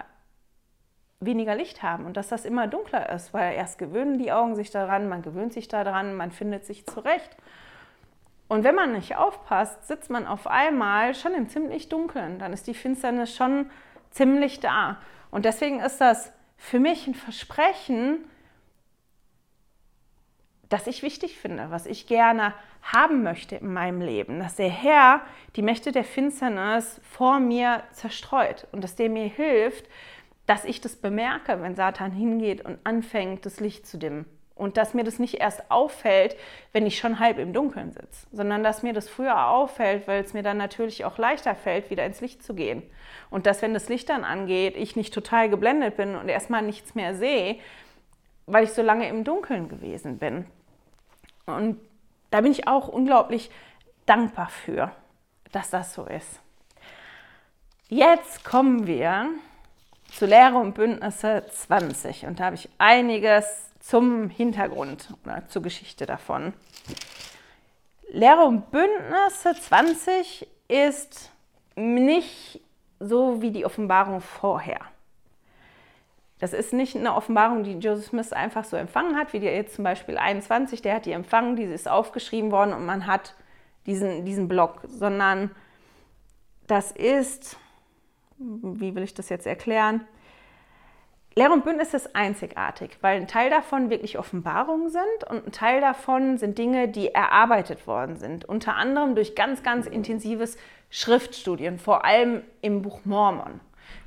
weniger Licht haben und dass das immer dunkler ist, weil erst gewöhnen die Augen sich daran, man gewöhnt sich daran, man findet sich zurecht. Und wenn man nicht aufpasst, sitzt man auf einmal schon im ziemlich Dunkeln. Dann ist die Finsternis schon ziemlich da. Und deswegen ist das für mich ein Versprechen, das ich wichtig finde, was ich gerne haben möchte in meinem Leben, dass der Herr die Mächte der Finsternis vor mir zerstreut und dass der mir hilft, dass ich das bemerke, wenn Satan hingeht und anfängt, das Licht zu dimmen. Und dass mir das nicht erst auffällt, wenn ich schon halb im Dunkeln sitze, sondern dass mir das früher auffällt, weil es mir dann natürlich auch leichter fällt, wieder ins Licht zu gehen. Und dass, wenn das Licht dann angeht, ich nicht total geblendet bin und erstmal nichts mehr sehe, weil ich so lange im Dunkeln gewesen bin. Und da bin ich auch unglaublich dankbar für, dass das so ist. Jetzt kommen wir zu Lehre und Bündnisse 20 und da habe ich einiges zum Hintergrund oder zur Geschichte davon. Lehre und Bündnisse 20 ist nicht so wie die Offenbarung vorher. Das ist nicht eine Offenbarung, die Joseph Smith einfach so empfangen hat, wie der jetzt zum Beispiel 21, der hat die empfangen, die ist aufgeschrieben worden und man hat diesen, diesen Block, sondern das ist, wie will ich das jetzt erklären? Lehre und Bündnis ist einzigartig, weil ein Teil davon wirklich Offenbarungen sind und ein Teil davon sind Dinge, die erarbeitet worden sind. Unter anderem durch ganz, ganz intensives Schriftstudien, vor allem im Buch Mormon,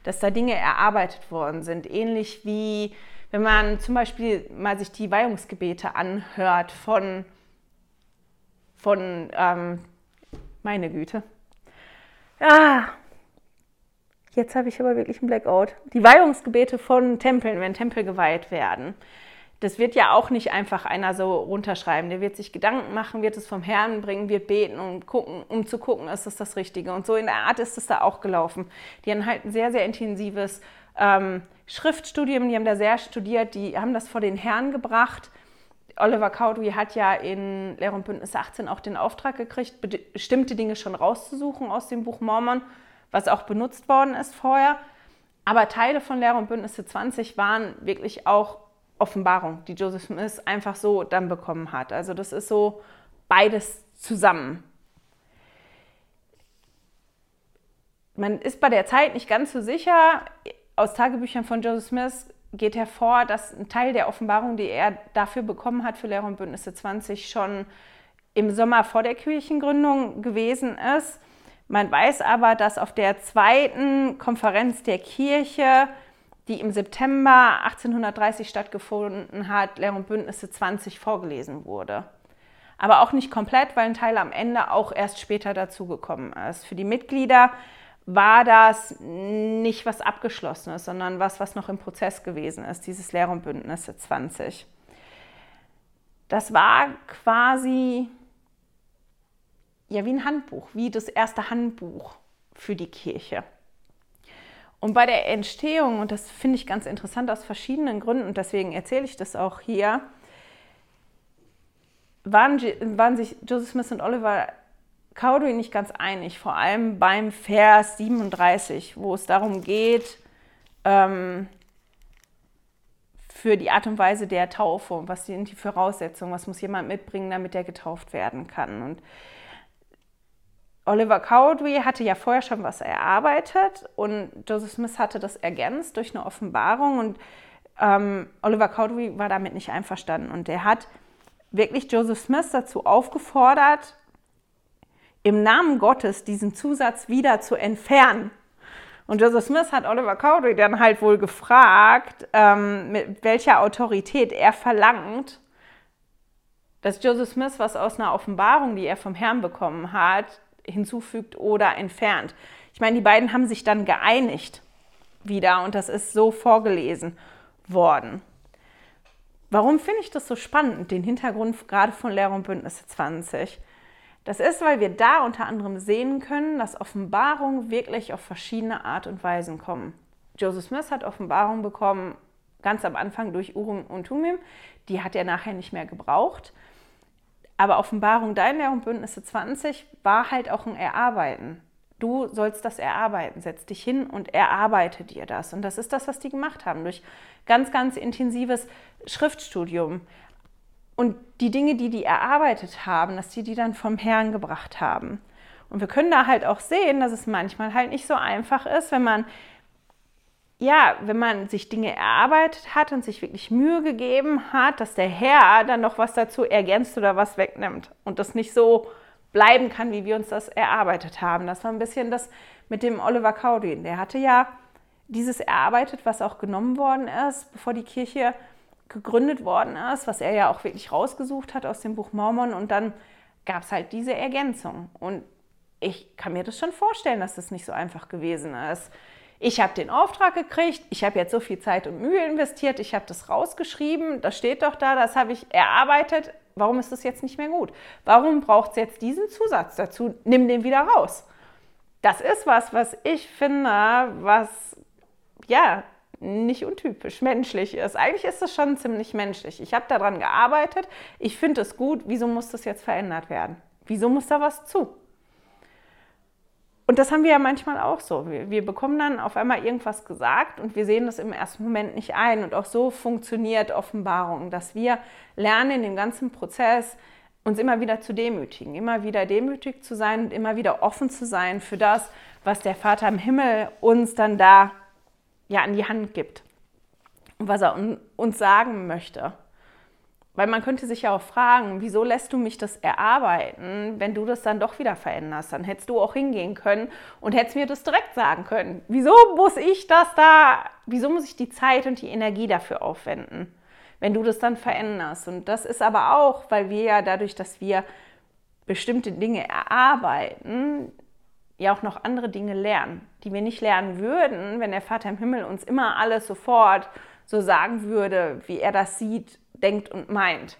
dass da Dinge erarbeitet worden sind. Ähnlich wie wenn man zum Beispiel mal sich die Weihungsgebete anhört von, von ähm, meine Güte. Ah, Jetzt habe ich aber wirklich einen Blackout. Die Weihungsgebete von Tempeln, wenn Tempel geweiht werden. Das wird ja auch nicht einfach einer so runterschreiben. Der wird sich Gedanken machen, wird es vom Herrn bringen, wird beten und gucken, um zu gucken, ist das das Richtige. Und so in der Art ist es da auch gelaufen. Die haben halt ein sehr, sehr intensives ähm, Schriftstudium, die haben da sehr studiert, die haben das vor den Herrn gebracht. Oliver Cowdery hat ja in Lehre und Bündnis 18 auch den Auftrag gekriegt, bestimmte Dinge schon rauszusuchen aus dem Buch Mormon was auch benutzt worden ist vorher. Aber Teile von Lehre und Bündnisse 20 waren wirklich auch Offenbarung, die Joseph Smith einfach so dann bekommen hat. Also das ist so beides zusammen. Man ist bei der Zeit nicht ganz so sicher. Aus Tagebüchern von Joseph Smith geht hervor, dass ein Teil der Offenbarung, die er dafür bekommen hat für Lehre und Bündnisse 20, schon im Sommer vor der Kirchengründung gewesen ist. Man weiß aber, dass auf der zweiten Konferenz der Kirche, die im September 1830 stattgefunden hat, Lehr und Bündnisse 20 vorgelesen wurde. Aber auch nicht komplett, weil ein Teil am Ende auch erst später dazugekommen ist. Für die Mitglieder war das nicht was Abgeschlossenes, sondern was, was noch im Prozess gewesen ist, dieses Lehr und Bündnisse 20. Das war quasi ja wie ein Handbuch, wie das erste Handbuch für die Kirche. Und bei der Entstehung, und das finde ich ganz interessant aus verschiedenen Gründen, und deswegen erzähle ich das auch hier, waren, waren sich Joseph Smith und Oliver Cowdery nicht ganz einig, vor allem beim Vers 37, wo es darum geht, ähm, für die Art und Weise der Taufe, was sind die Voraussetzungen, was muss jemand mitbringen, damit er getauft werden kann. Und Oliver Cowdery hatte ja vorher schon was erarbeitet und Joseph Smith hatte das ergänzt durch eine Offenbarung und ähm, Oliver Cowdery war damit nicht einverstanden und er hat wirklich Joseph Smith dazu aufgefordert, im Namen Gottes diesen Zusatz wieder zu entfernen. Und Joseph Smith hat Oliver Cowdery dann halt wohl gefragt, ähm, mit welcher Autorität er verlangt, dass Joseph Smith was aus einer Offenbarung, die er vom Herrn bekommen hat, hinzufügt oder entfernt. Ich meine, die beiden haben sich dann geeinigt wieder und das ist so vorgelesen worden. Warum finde ich das so spannend, den Hintergrund gerade von Lehre und Bündnisse 20? Das ist, weil wir da unter anderem sehen können, dass Offenbarungen wirklich auf verschiedene Art und Weisen kommen. Joseph Smith hat Offenbarung bekommen ganz am Anfang durch Urim und Tumim. Die hat er nachher nicht mehr gebraucht. Aber Offenbarung Lehre und Bündnisse 20 war halt auch ein Erarbeiten. Du sollst das erarbeiten. Setz dich hin und erarbeite dir das. Und das ist das, was die gemacht haben. Durch ganz, ganz intensives Schriftstudium. und die Dinge, die die erarbeitet haben, dass sie die dann vom Herrn gebracht haben. Und wir können da halt auch sehen, dass es manchmal halt nicht so einfach ist, wenn man ja, wenn man sich Dinge erarbeitet hat und sich wirklich Mühe gegeben hat, dass der Herr dann noch was dazu ergänzt oder was wegnimmt und das nicht so bleiben kann, wie wir uns das erarbeitet haben. Das war ein bisschen das mit dem Oliver Cowdery. Der hatte ja dieses erarbeitet, was auch genommen worden ist, bevor die Kirche gegründet worden ist, was er ja auch wirklich rausgesucht hat aus dem Buch Mormon. Und dann gab es halt diese Ergänzung. Und ich kann mir das schon vorstellen, dass das nicht so einfach gewesen ist. Ich habe den Auftrag gekriegt, ich habe jetzt so viel Zeit und Mühe investiert, ich habe das rausgeschrieben, das steht doch da, das habe ich erarbeitet. Warum ist das jetzt nicht mehr gut? Warum braucht es jetzt diesen Zusatz dazu? Nimm den wieder raus. Das ist was, was ich finde, was ja nicht untypisch menschlich ist. Eigentlich ist es schon ziemlich menschlich. Ich habe daran gearbeitet, ich finde es gut. Wieso muss das jetzt verändert werden? Wieso muss da was zu? Und das haben wir ja manchmal auch so. Wir, wir, bekommen dann auf einmal irgendwas gesagt und wir sehen das im ersten Moment nicht ein. Und auch so funktioniert Offenbarung, dass wir lernen in dem ganzen Prozess, uns immer wieder zu demütigen, immer wieder demütig zu sein und immer wieder offen zu sein für das, was der Vater im Himmel uns dann da ja an die Hand gibt und was er uns sagen möchte. Weil man könnte sich ja auch fragen, wieso lässt du mich das erarbeiten, wenn du das dann doch wieder veränderst? Dann hättest du auch hingehen können und hättest mir das direkt sagen können. Wieso muss ich das da, wieso muss ich die Zeit und die Energie dafür aufwenden, wenn du das dann veränderst? Und das ist aber auch, weil wir ja dadurch, dass wir bestimmte Dinge erarbeiten, ja auch noch andere Dinge lernen, die wir nicht lernen würden, wenn der Vater im Himmel uns immer alles sofort so sagen würde, wie er das sieht denkt und meint.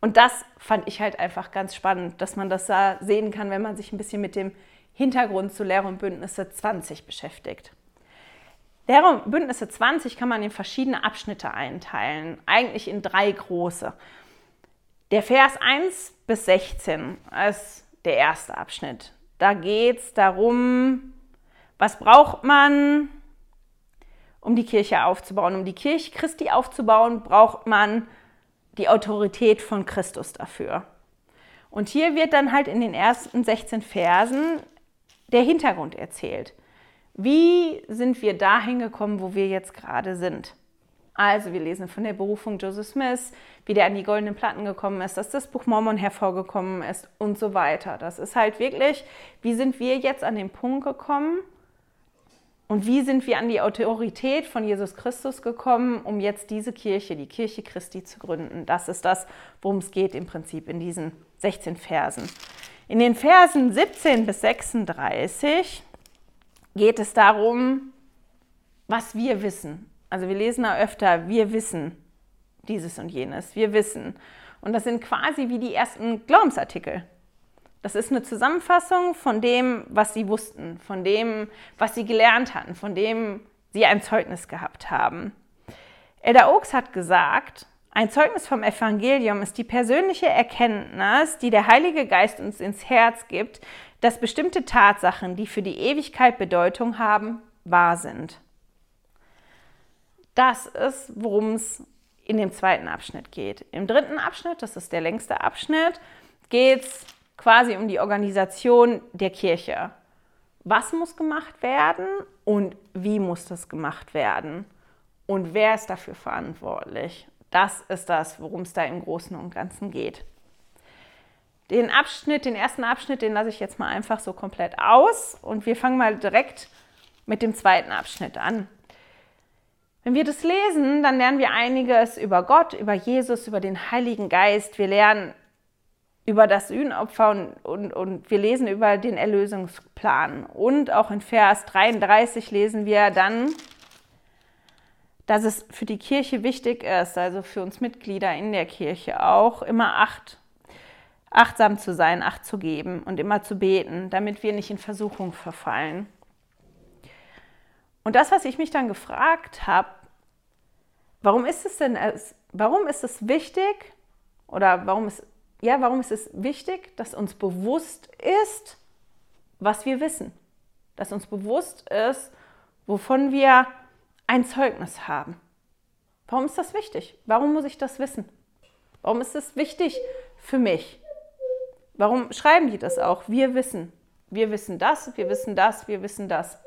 Und das fand ich halt einfach ganz spannend, dass man das da sehen kann, wenn man sich ein bisschen mit dem Hintergrund zu Lehre und Bündnisse 20 beschäftigt. Lehre und Bündnisse 20 kann man in verschiedene Abschnitte einteilen, eigentlich in drei große. Der Vers 1 bis 16 ist der erste Abschnitt. Da geht es darum, was braucht man, um die Kirche aufzubauen. Um die Kirche Christi aufzubauen, braucht man die Autorität von Christus dafür. Und hier wird dann halt in den ersten 16 Versen der Hintergrund erzählt. Wie sind wir dahin gekommen, wo wir jetzt gerade sind? Also wir lesen von der Berufung Joseph Smith, wie der an die goldenen Platten gekommen ist, dass das Buch Mormon hervorgekommen ist und so weiter. Das ist halt wirklich, wie sind wir jetzt an den Punkt gekommen, und wie sind wir an die Autorität von Jesus Christus gekommen, um jetzt diese Kirche, die Kirche Christi, zu gründen? Das ist das, worum es geht im Prinzip in diesen 16 Versen. In den Versen 17 bis 36 geht es darum, was wir wissen. Also wir lesen da öfter, wir wissen dieses und jenes, wir wissen. Und das sind quasi wie die ersten Glaubensartikel. Das ist eine Zusammenfassung von dem, was sie wussten, von dem, was sie gelernt hatten, von dem sie ein Zeugnis gehabt haben. Edda Oaks hat gesagt, ein Zeugnis vom Evangelium ist die persönliche Erkenntnis, die der Heilige Geist uns ins Herz gibt, dass bestimmte Tatsachen, die für die Ewigkeit Bedeutung haben, wahr sind. Das ist, worum es in dem zweiten Abschnitt geht. Im dritten Abschnitt, das ist der längste Abschnitt, geht es quasi um die Organisation der Kirche. Was muss gemacht werden und wie muss das gemacht werden? Und wer ist dafür verantwortlich? Das ist das, worum es da im Großen und Ganzen geht. Den Abschnitt, den ersten Abschnitt, den lasse ich jetzt mal einfach so komplett aus und wir fangen mal direkt mit dem zweiten Abschnitt an. Wenn wir das lesen, dann lernen wir einiges über Gott, über Jesus, über den Heiligen Geist. Wir lernen über das Sühnopfer und, und, und wir lesen über den Erlösungsplan. Und auch in Vers 33 lesen wir dann, dass es für die Kirche wichtig ist, also für uns Mitglieder in der Kirche auch, immer acht, achtsam zu sein, acht zu geben und immer zu beten, damit wir nicht in Versuchung verfallen. Und das, was ich mich dann gefragt habe, warum ist es denn, warum ist es wichtig oder warum ist ja, warum ist es wichtig, dass uns bewusst ist, was wir wissen? Dass uns bewusst ist, wovon wir ein Zeugnis haben. Warum ist das wichtig? Warum muss ich das wissen? Warum ist es wichtig für mich? Warum schreiben die das auch? Wir wissen. Wir wissen das, wir wissen das, wir wissen das.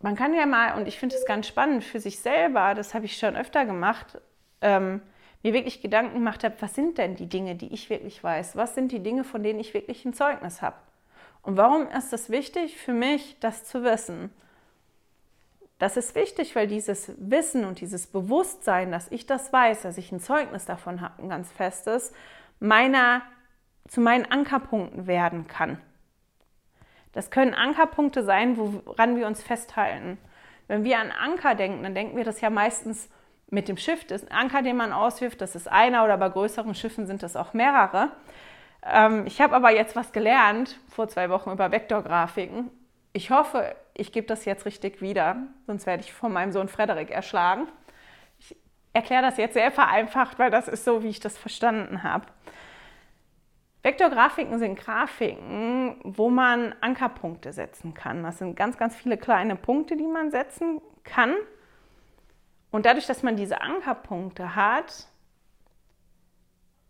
Man kann ja mal, und ich finde es ganz spannend für sich selber, das habe ich schon öfter gemacht, ähm, mir wirklich Gedanken gemacht habe, was sind denn die Dinge, die ich wirklich weiß? Was sind die Dinge, von denen ich wirklich ein Zeugnis habe? Und warum ist es wichtig für mich, das zu wissen? Das ist wichtig, weil dieses Wissen und dieses Bewusstsein, dass ich das weiß, dass ich ein Zeugnis davon habe, ein ganz festes, meiner, zu meinen Ankerpunkten werden kann. Das können Ankerpunkte sein, woran wir uns festhalten. Wenn wir an Anker denken, dann denken wir das ja meistens mit dem Schiff. Das ist ein Anker, den man auswirft, das ist einer oder bei größeren Schiffen sind das auch mehrere. Ähm, ich habe aber jetzt was gelernt vor zwei Wochen über Vektorgrafiken. Ich hoffe, ich gebe das jetzt richtig wieder, sonst werde ich von meinem Sohn Frederik erschlagen. Ich erkläre das jetzt sehr vereinfacht, weil das ist so, wie ich das verstanden habe. Vektorgrafiken sind Grafiken, wo man Ankerpunkte setzen kann. Das sind ganz, ganz viele kleine Punkte, die man setzen kann. Und dadurch, dass man diese Ankerpunkte hat,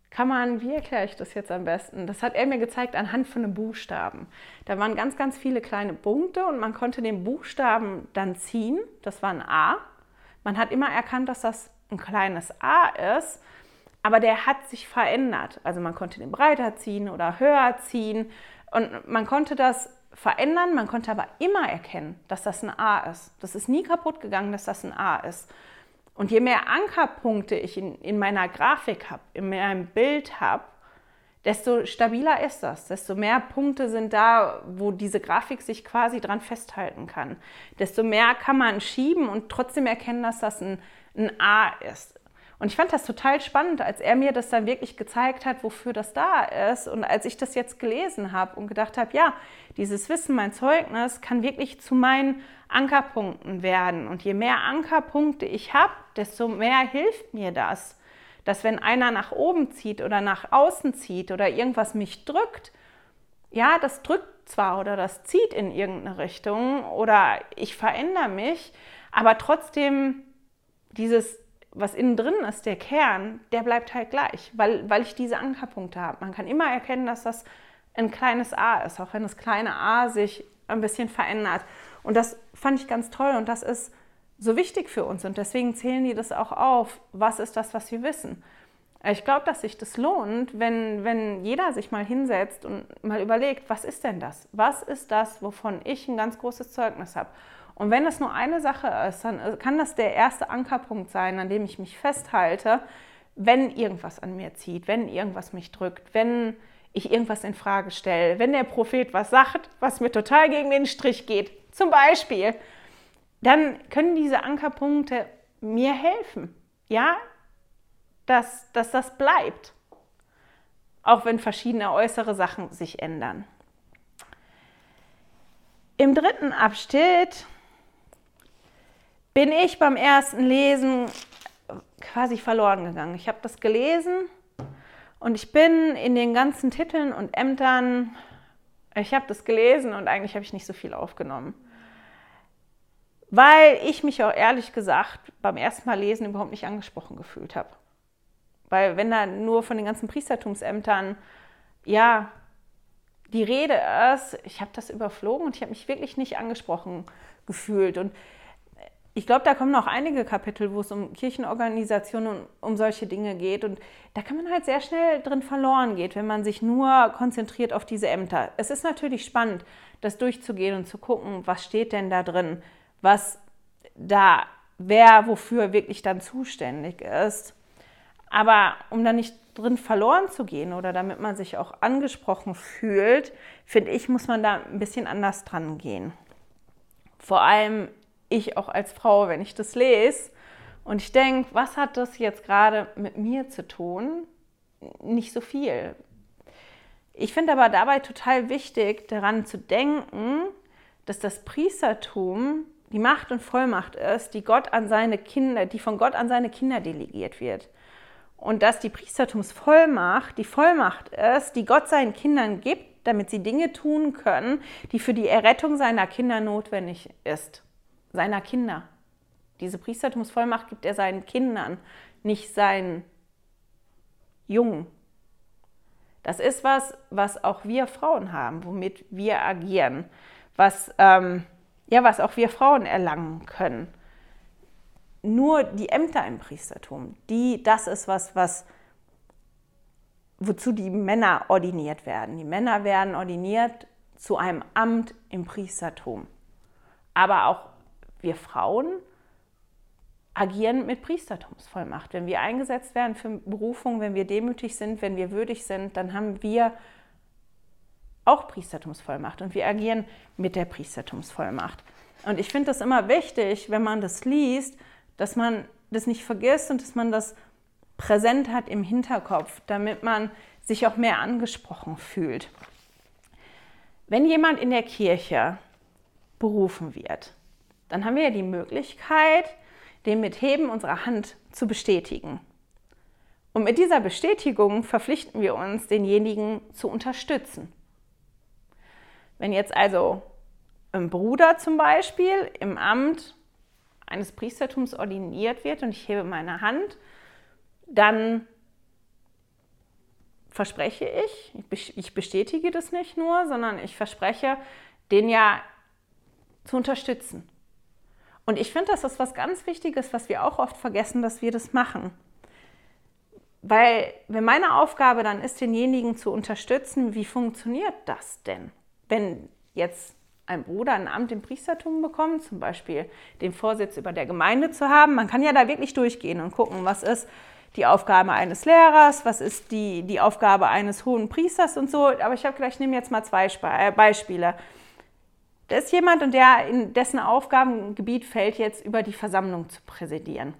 kann man, wie erkläre ich das jetzt am besten? Das hat er mir gezeigt anhand von einem Buchstaben. Da waren ganz, ganz viele kleine Punkte und man konnte den Buchstaben dann ziehen. Das war ein A. Man hat immer erkannt, dass das ein kleines A ist, aber der hat sich verändert. Also man konnte den breiter ziehen oder höher ziehen und man konnte das verändern, man konnte aber immer erkennen, dass das ein A ist. Das ist nie kaputt gegangen, dass das ein A ist. Und je mehr Ankerpunkte ich in, in meiner Grafik habe, in meinem Bild habe, desto stabiler ist das, desto mehr Punkte sind da, wo diese Grafik sich quasi dran festhalten kann. Desto mehr kann man schieben und trotzdem erkennen, dass das ein, ein A ist. Und ich fand das total spannend, als er mir das dann wirklich gezeigt hat, wofür das da ist. Und als ich das jetzt gelesen habe und gedacht habe, ja, dieses Wissen, mein Zeugnis, kann wirklich zu meinen Ankerpunkten werden. Und je mehr Ankerpunkte ich habe, desto mehr hilft mir das. Dass wenn einer nach oben zieht oder nach außen zieht oder irgendwas mich drückt, ja, das drückt zwar oder das zieht in irgendeine Richtung oder ich verändere mich, aber trotzdem dieses was innen drin ist, der Kern, der bleibt halt gleich, weil, weil ich diese Ankerpunkte habe. Man kann immer erkennen, dass das ein kleines A ist, auch wenn das kleine A sich ein bisschen verändert. Und das fand ich ganz toll und das ist so wichtig für uns und deswegen zählen die das auch auf. Was ist das, was wir wissen? Ich glaube, dass sich das lohnt, wenn, wenn jeder sich mal hinsetzt und mal überlegt, was ist denn das? Was ist das, wovon ich ein ganz großes Zeugnis habe? Und wenn es nur eine Sache ist, dann äh, kann das der erste Ankerpunkt sein, an dem ich mich festhalte, wenn irgendwas an mir zieht, wenn irgendwas mich drückt, wenn ich irgendwas in Frage stelle, wenn der Prophet was sagt, was mir total gegen den Strich geht, zum Beispiel, dann können diese Ankerpunkte mir helfen, ja, dass, dass das bleibt, auch wenn verschiedene äußere Sachen sich ändern. Im dritten Abschnitt bin ich beim ersten Lesen quasi verloren gegangen. Ich habe das gelesen und ich bin in den ganzen Titeln und Ämtern, ich habe das gelesen und eigentlich habe ich nicht so viel aufgenommen. Weil ich mich auch ehrlich gesagt beim ersten Mal lesen überhaupt nicht angesprochen gefühlt habe. Weil wenn da nur von den ganzen Priestertumsämtern, ja, die Rede ist, ich habe das überflogen und ich habe mich wirklich nicht angesprochen gefühlt. Und ich glaube, da kommen noch einige Kapitel, wo es um Kirchenorganisationen und um solche Dinge geht. Und da kann man halt sehr schnell drin verloren gehen, wenn man sich nur konzentriert auf diese Ämter. Es ist natürlich spannend, das durchzugehen und zu gucken, was steht denn da drin, was da, wer wofür wirklich dann zuständig ist. Aber um da nicht drin verloren zu gehen oder damit man sich auch angesprochen fühlt, finde ich, muss man da ein bisschen anders dran gehen. Vor allem ich auch als Frau, wenn ich das lese und ich denke, was hat das jetzt gerade mit mir zu tun? Nicht so viel. Ich finde aber dabei total wichtig, daran zu denken, dass das Priestertum die Macht und Vollmacht ist, die Gott an seine Kinder, die von Gott an seine Kinder delegiert wird. Und dass die Priestertumsvollmacht die Vollmacht ist, die Gott seinen Kindern gibt, damit sie Dinge tun können, die für die Errettung seiner Kinder notwendig ist seiner Kinder. Diese Priestertumsvollmacht gibt er seinen Kindern, nicht seinen Jungen. Das ist was, was auch wir Frauen haben, womit wir agieren, was, ähm, ja, was auch wir Frauen erlangen können. Nur die Ämter im Priestertum, die, das ist was, was wozu die Männer ordiniert werden. Die Männer werden ordiniert zu einem Amt im Priestertum. Aber auch wir Frauen agieren mit Priestertumsvollmacht. Wenn wir eingesetzt werden für Berufung, wenn wir demütig sind, wenn wir würdig sind, dann haben wir auch Priestertumsvollmacht und wir agieren mit der Priestertumsvollmacht. Und ich finde das immer wichtig, wenn man das liest, dass man das nicht vergisst und dass man das präsent hat im Hinterkopf, damit man sich auch mehr angesprochen fühlt. Wenn jemand in der Kirche berufen wird, dann haben wir ja die Möglichkeit, den mit Heben unserer Hand zu bestätigen. Und mit dieser Bestätigung verpflichten wir uns, denjenigen zu unterstützen. Wenn jetzt also ein Bruder zum Beispiel im Amt eines Priestertums ordiniert wird und ich hebe meine Hand, dann verspreche ich, ich bestätige das nicht nur, sondern ich verspreche, den ja zu unterstützen. Und ich finde, das ist was ganz Wichtiges, was wir auch oft vergessen, dass wir das machen. Weil, wenn meine Aufgabe dann ist, denjenigen zu unterstützen, wie funktioniert das denn? Wenn jetzt ein Bruder ein Amt im Priestertum bekommt, zum Beispiel den Vorsitz über der Gemeinde zu haben, man kann ja da wirklich durchgehen und gucken, was ist die Aufgabe eines Lehrers, was ist die, die Aufgabe eines hohen Priesters und so. Aber ich habe gleich, ich nehme jetzt mal zwei äh, Beispiele. Da ist jemand und der in dessen Aufgabengebiet fällt jetzt über die Versammlung zu präsidieren.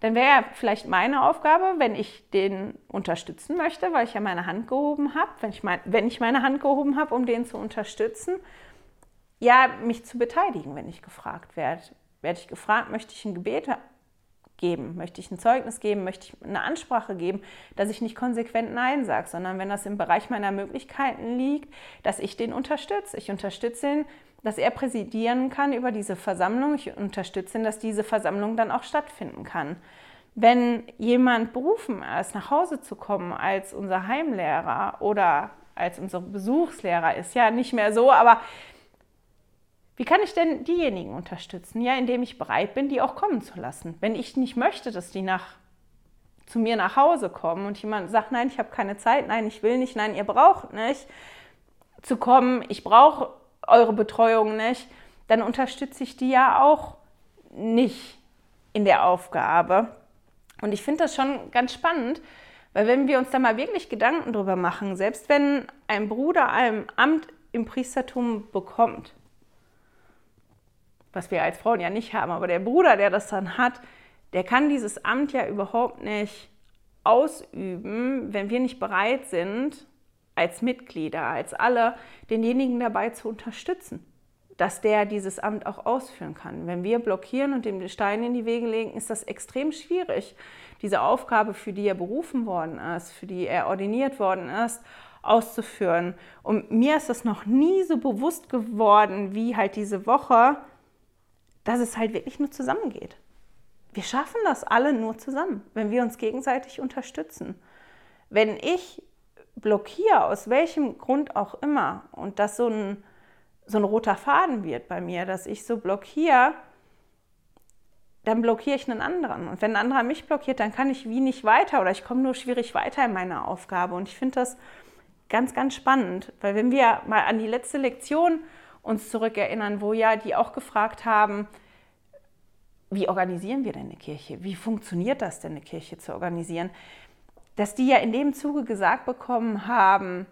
Dann wäre ja vielleicht meine Aufgabe, wenn ich den unterstützen möchte, weil ich ja meine Hand gehoben habe, wenn ich, mein, wenn ich meine Hand gehoben habe, um den zu unterstützen, ja, mich zu beteiligen, wenn ich gefragt werde. Werde ich gefragt, möchte ich ein Gebet geben? Möchte ich ein Zeugnis geben? Möchte ich eine Ansprache geben? Dass ich nicht konsequent Nein sage, sondern wenn das im Bereich meiner Möglichkeiten liegt, dass ich den unterstütze. Ich unterstütze ihn, dass er präsidieren kann über diese Versammlung. Ich unterstütze ihn, dass diese Versammlung dann auch stattfinden kann. Wenn jemand berufen ist, nach Hause zu kommen als unser Heimlehrer oder als unser Besuchslehrer, ist ja nicht mehr so, aber wie kann ich denn diejenigen unterstützen? Ja, indem ich bereit bin, die auch kommen zu lassen. Wenn ich nicht möchte, dass die nach, zu mir nach Hause kommen und jemand sagt, nein, ich habe keine Zeit, nein, ich will nicht, nein, ihr braucht nicht zu kommen, ich brauche eure Betreuung nicht, dann unterstütze ich die ja auch nicht in der Aufgabe. Und ich finde das schon ganz spannend, weil wenn wir uns da mal wirklich Gedanken drüber machen, selbst wenn ein Bruder ein Amt im Priestertum bekommt, was wir als Frauen ja nicht haben. Aber der Bruder, der das dann hat, der kann dieses Amt ja überhaupt nicht ausüben, wenn wir nicht bereit sind, als Mitglieder, als alle, denjenigen dabei zu unterstützen, dass der dieses Amt auch ausführen kann. Wenn wir blockieren und dem Stein in die Wege legen, ist das extrem schwierig, diese Aufgabe, für die er berufen worden ist, für die er ordiniert worden ist, auszuführen. Und mir ist das noch nie so bewusst geworden, wie halt diese Woche, dass es halt wirklich nur zusammengeht. Wir schaffen das alle nur zusammen, wenn wir uns gegenseitig unterstützen. Wenn ich blockiere, aus welchem Grund auch immer, und das so ein, so ein roter Faden wird bei mir, dass ich so blockiere, dann blockiere ich einen anderen. Und wenn ein anderer mich blockiert, dann kann ich wie nicht weiter oder ich komme nur schwierig weiter in meiner Aufgabe. Und ich finde das ganz, ganz spannend, weil wenn wir mal an die letzte Lektion uns zurückerinnern, wo ja die auch gefragt haben, wie organisieren wir denn eine Kirche? Wie funktioniert das denn, eine Kirche zu organisieren? Dass die ja in dem Zuge gesagt bekommen haben,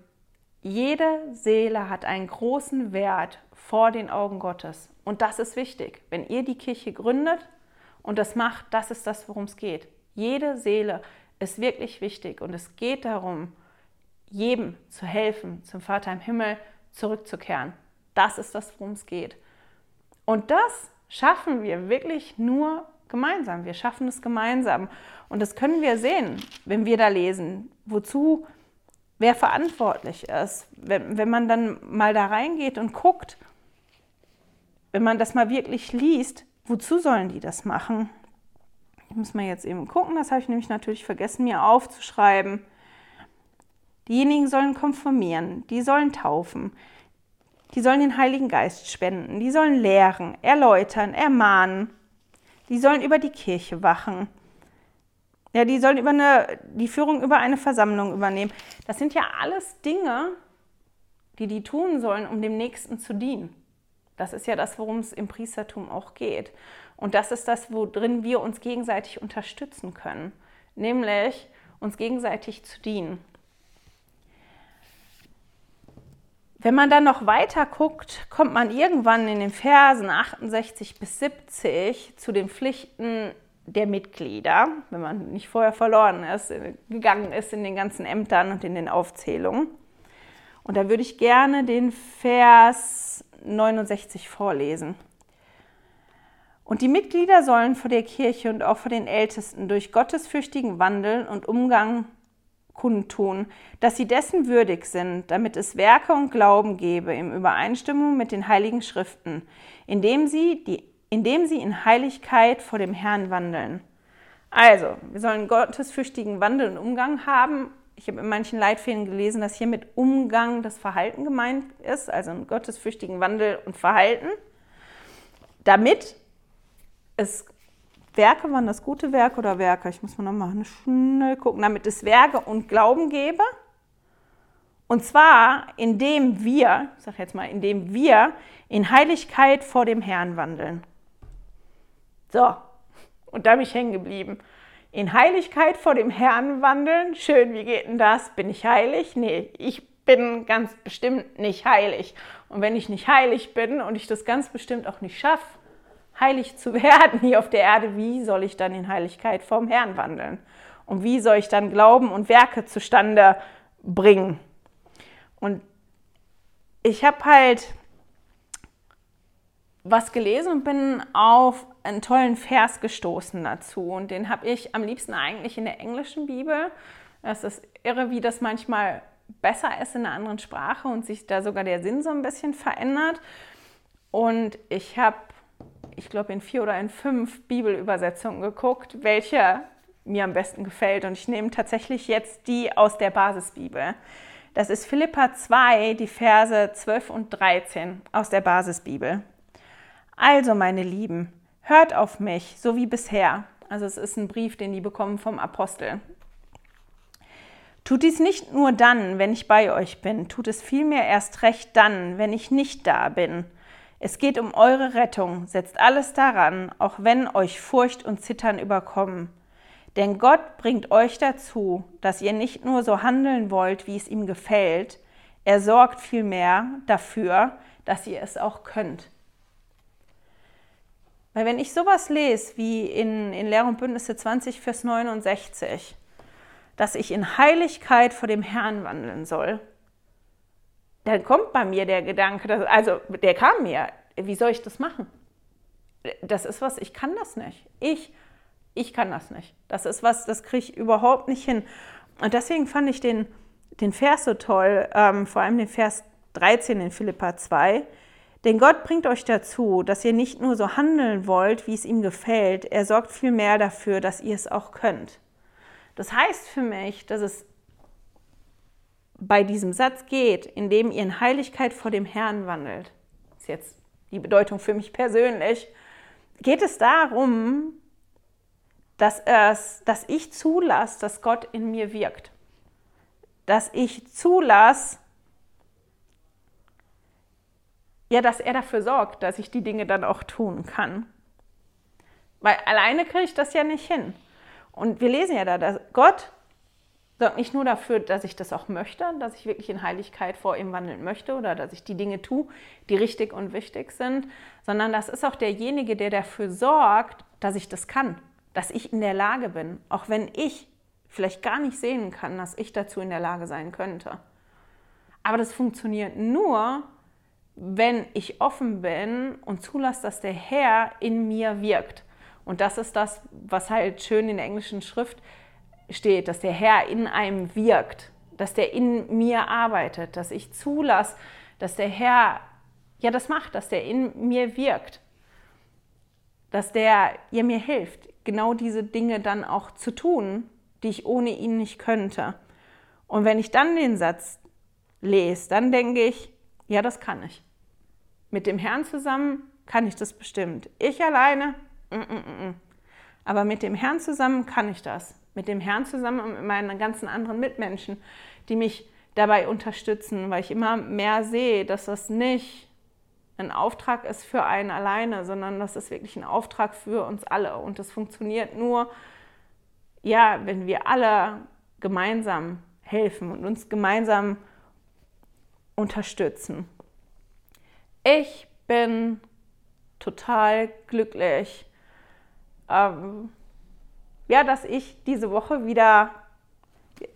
jede Seele hat einen großen Wert vor den Augen Gottes. Und das ist wichtig. Wenn ihr die Kirche gründet und das macht, das ist das, worum es geht. Jede Seele ist wirklich wichtig und es geht darum, jedem zu helfen, zum Vater im Himmel zurückzukehren. Das ist das, worum es geht. Und das schaffen wir wirklich nur gemeinsam. Wir schaffen es gemeinsam. Und das können wir sehen, wenn wir da lesen, wozu wer verantwortlich ist. Wenn, wenn man dann mal da reingeht und guckt, wenn man das mal wirklich liest, wozu sollen die das machen? ich muss mal jetzt eben gucken, das habe ich nämlich natürlich vergessen, mir aufzuschreiben. Diejenigen sollen konformieren, die sollen taufen, die sollen den Heiligen Geist spenden, die sollen lehren, erläutern, ermahnen, die sollen über die Kirche wachen. Ja, die sollen über eine, die Führung über eine Versammlung übernehmen. Das sind ja alles Dinge, die die tun sollen, um dem Nächsten zu dienen. Das ist ja das, worum es im Priestertum auch geht. Und das ist das, worin wir uns gegenseitig unterstützen können, nämlich uns gegenseitig zu dienen. Wenn man dann noch weiter guckt, kommt man irgendwann in den Versen 68 bis 70 zu den Pflichten der Mitglieder, wenn man nicht vorher verloren ist, gegangen ist in den ganzen Ämtern und in den Aufzählungen. Und da würde ich gerne den Vers 69 vorlesen. Und die Mitglieder sollen vor der Kirche und auch vor den Ältesten durch gottesfürchtigen Wandel und Umgang kundtun, dass sie dessen würdig sind, damit es Werke und Glauben gebe in Übereinstimmung mit den heiligen Schriften, indem sie, die, indem sie in Heiligkeit vor dem Herrn wandeln. Also, wir sollen gottesfürchtigen Wandel und Umgang haben ich habe in manchen Leitfäden gelesen, dass hier mit Umgang das Verhalten gemeint ist, also einen gottesfürchtigen Wandel und Verhalten, damit es Werke, waren das gute Werke oder Werke? Ich muss mal nochmal schnell gucken, damit es Werke und Glauben gebe. Und zwar, indem wir, ich sage jetzt mal, indem wir in Heiligkeit vor dem Herrn wandeln. So, und da bin ich hängen geblieben in Heiligkeit vor dem Herrn wandeln. Schön, wie geht denn das? Bin ich heilig? Nee, ich bin ganz bestimmt nicht heilig. Und wenn ich nicht heilig bin und ich das ganz bestimmt auch nicht schaffe, heilig zu werden hier auf der Erde, wie soll ich dann in Heiligkeit vorm Herrn wandeln? Und wie soll ich dann Glauben und Werke zustande bringen? Und ich habe halt was gelesen und bin auf einen tollen Vers gestoßen dazu. Und den habe ich am liebsten eigentlich in der englischen Bibel. Es ist irre, wie das manchmal besser ist in einer anderen Sprache und sich da sogar der Sinn so ein bisschen verändert. Und ich habe, ich glaube, in vier oder in fünf Bibelübersetzungen geguckt, welche mir am besten gefällt. Und ich nehme tatsächlich jetzt die aus der Basisbibel. Das ist Philippa 2, die Verse 12 und 13 aus der Basisbibel. Also, meine Lieben, hört auf mich, so wie bisher. Also es ist ein Brief, den die bekommen vom Apostel. Tut dies nicht nur dann, wenn ich bei euch bin, tut es vielmehr erst recht dann, wenn ich nicht da bin. Es geht um eure Rettung, setzt alles daran, auch wenn euch Furcht und Zittern überkommen. Denn Gott bringt euch dazu, dass ihr nicht nur so handeln wollt, wie es ihm gefällt, er sorgt vielmehr dafür, dass ihr es auch könnt. Weil wenn ich sowas lese wie in, in Lehr und Bündnisse 20, Vers 69, dass ich in Heiligkeit vor dem Herrn wandeln soll, dann kommt bei mir der Gedanke, dass, also der kam mir, wie soll ich das machen? Das ist was, ich kann das nicht. Ich, ich kann das nicht. Das ist was, das kriege ich überhaupt nicht hin. Und deswegen fand ich den, den Vers so toll, ähm, vor allem den Vers 13 in Philippa 2, denn Gott bringt euch dazu, dass ihr nicht nur so handeln wollt, wie es ihm gefällt, er sorgt vielmehr dafür, dass ihr es auch könnt. Das heißt für mich, dass es bei diesem Satz geht, indem ihr in Heiligkeit vor dem Herrn wandelt. Ist jetzt die Bedeutung für mich persönlich. Geht es darum, dass, es, dass ich zulasse, dass Gott in mir wirkt. Dass ich zulasse, ja, dass er dafür sorgt, dass ich die Dinge dann auch tun kann. Weil alleine kriege ich das ja nicht hin. Und wir lesen ja da, dass Gott sorgt nicht nur dafür, dass ich das auch möchte, dass ich wirklich in Heiligkeit vor ihm wandeln möchte oder dass ich die Dinge tue, die richtig und wichtig sind, sondern das ist auch derjenige, der dafür sorgt, dass ich das kann, dass ich in der Lage bin, auch wenn ich vielleicht gar nicht sehen kann, dass ich dazu in der Lage sein könnte. Aber das funktioniert nur, wenn ich offen bin und zulasse, dass der Herr in mir wirkt. Und das ist das, was halt schön in der englischen Schrift steht, dass der Herr in einem wirkt, dass der in mir arbeitet, dass ich zulasse, dass der Herr ja das macht, dass der in mir wirkt. dass der ihr mir hilft, genau diese Dinge dann auch zu tun, die ich ohne ihn nicht könnte. Und wenn ich dann den Satz lese, dann denke ich, ja, das kann ich. Mit dem Herrn zusammen kann ich das bestimmt. Ich alleine, mm, mm, mm. mm. aber mit dem Herrn zusammen kann ich das. Mit dem Herrn zusammen und mit meinen ganzen anderen Mitmenschen, die mich dabei unterstützen, weil ich immer mehr sehe, dass das nicht ein Auftrag ist für einen alleine, sondern dass es wirklich ein Auftrag für uns alle. Und das funktioniert nur, ja, wenn wir alle gemeinsam helfen und uns gemeinsam unterstützen. Ich bin total glücklich, ähm, ja, dass ich diese Woche wieder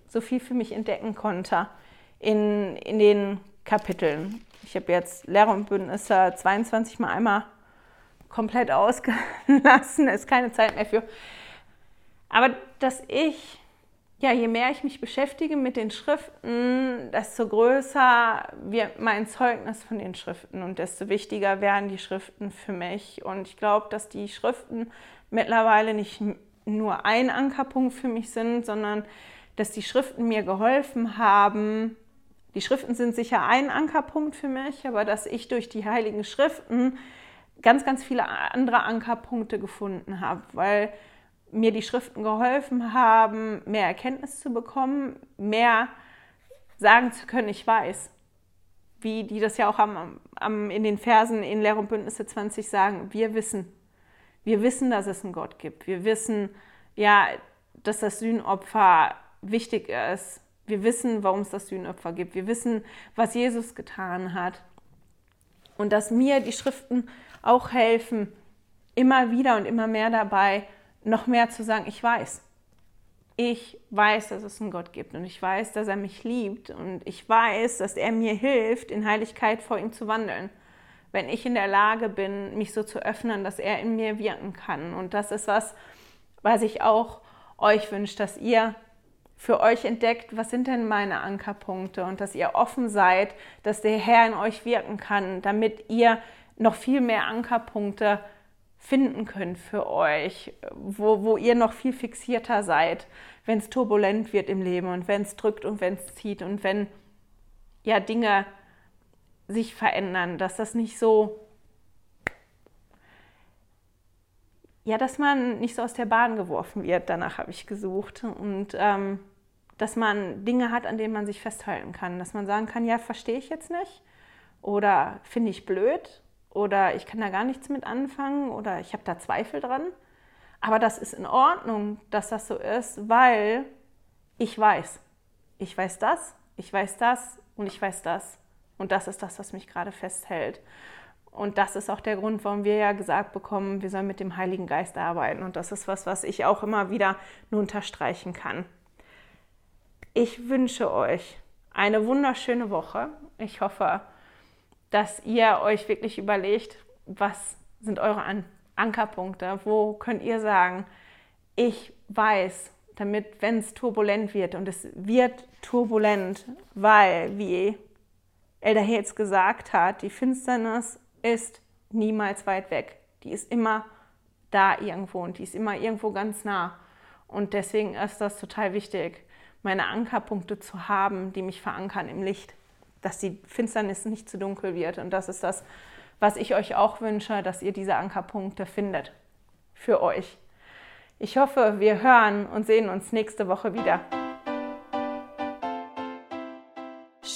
so viel für mich entdecken konnte in, in den Kapiteln. Ich habe jetzt Lehrer und Bündnisse 22 mal einmal komplett ausgelassen, ist keine Zeit mehr für. Aber dass ich, ja, je mehr ich mich beschäftige mit den Schriften, desto größer wird mein Zeugnis von den Schriften und desto wichtiger werden die Schriften für mich. Und ich glaube, dass die Schriften mittlerweile nicht nur ein Ankerpunkt für mich sind, sondern dass die Schriften mir geholfen haben, die Schriften sind sicher ein Ankerpunkt für mich, aber dass ich durch die heiligen Schriften ganz, ganz viele andere Ankerpunkte gefunden habe, weil mir die Schriften geholfen haben, mehr Erkenntnis zu bekommen, mehr sagen zu können, ich weiß. Wie die das ja auch am, am, in den Versen in Lehre und Bündnisse 20 sagen, wir wissen. Wir wissen, dass es einen Gott gibt. Wir wissen, ja, dass das Sühnopfer wichtig ist wir wissen, warum es das Sühnopfer gibt. Wir wissen, was Jesus getan hat. Und dass mir die Schriften auch helfen, immer wieder und immer mehr dabei, noch mehr zu sagen, ich weiß. Ich weiß, dass es einen Gott gibt und ich weiß, dass er mich liebt und ich weiß, dass er mir hilft, in Heiligkeit vor ihm zu wandeln. Wenn ich in der Lage bin, mich so zu öffnen, dass er in mir wirken kann. Und das ist was, was ich auch euch wünsche, dass ihr für euch entdeckt, was sind denn meine Ankerpunkte und dass ihr offen seid, dass der Herr in euch wirken kann, damit ihr noch viel mehr Ankerpunkte finden könnt für euch, wo, wo ihr noch viel fixierter seid, wenn es turbulent wird im Leben und wenn es drückt und wenn es zieht und wenn ja Dinge sich verändern, dass das nicht so ja, dass man nicht so aus der Bahn geworfen wird. Danach habe ich gesucht und ähm, dass man Dinge hat, an denen man sich festhalten kann. Dass man sagen kann, ja, verstehe ich jetzt nicht oder finde ich blöd oder ich kann da gar nichts mit anfangen oder ich habe da Zweifel dran. Aber das ist in Ordnung, dass das so ist, weil ich weiß. Ich weiß das, ich weiß das und ich weiß das. Und das ist das, was mich gerade festhält. Und das ist auch der Grund, warum wir ja gesagt bekommen, wir sollen mit dem Heiligen Geist arbeiten. Und das ist was, was ich auch immer wieder nur unterstreichen kann. Ich wünsche euch eine wunderschöne Woche. Ich hoffe, dass ihr euch wirklich überlegt, was sind eure An Ankerpunkte, wo könnt ihr sagen, ich weiß, damit, wenn es turbulent wird, und es wird turbulent, weil, wie Elder Hetz gesagt hat, die Finsternis ist niemals weit weg. Die ist immer da irgendwo und die ist immer irgendwo ganz nah. Und deswegen ist das total wichtig, meine Ankerpunkte zu haben, die mich verankern im Licht, dass die Finsternis nicht zu dunkel wird. Und das ist das, was ich euch auch wünsche, dass ihr diese Ankerpunkte findet für euch. Ich hoffe, wir hören und sehen uns nächste Woche wieder.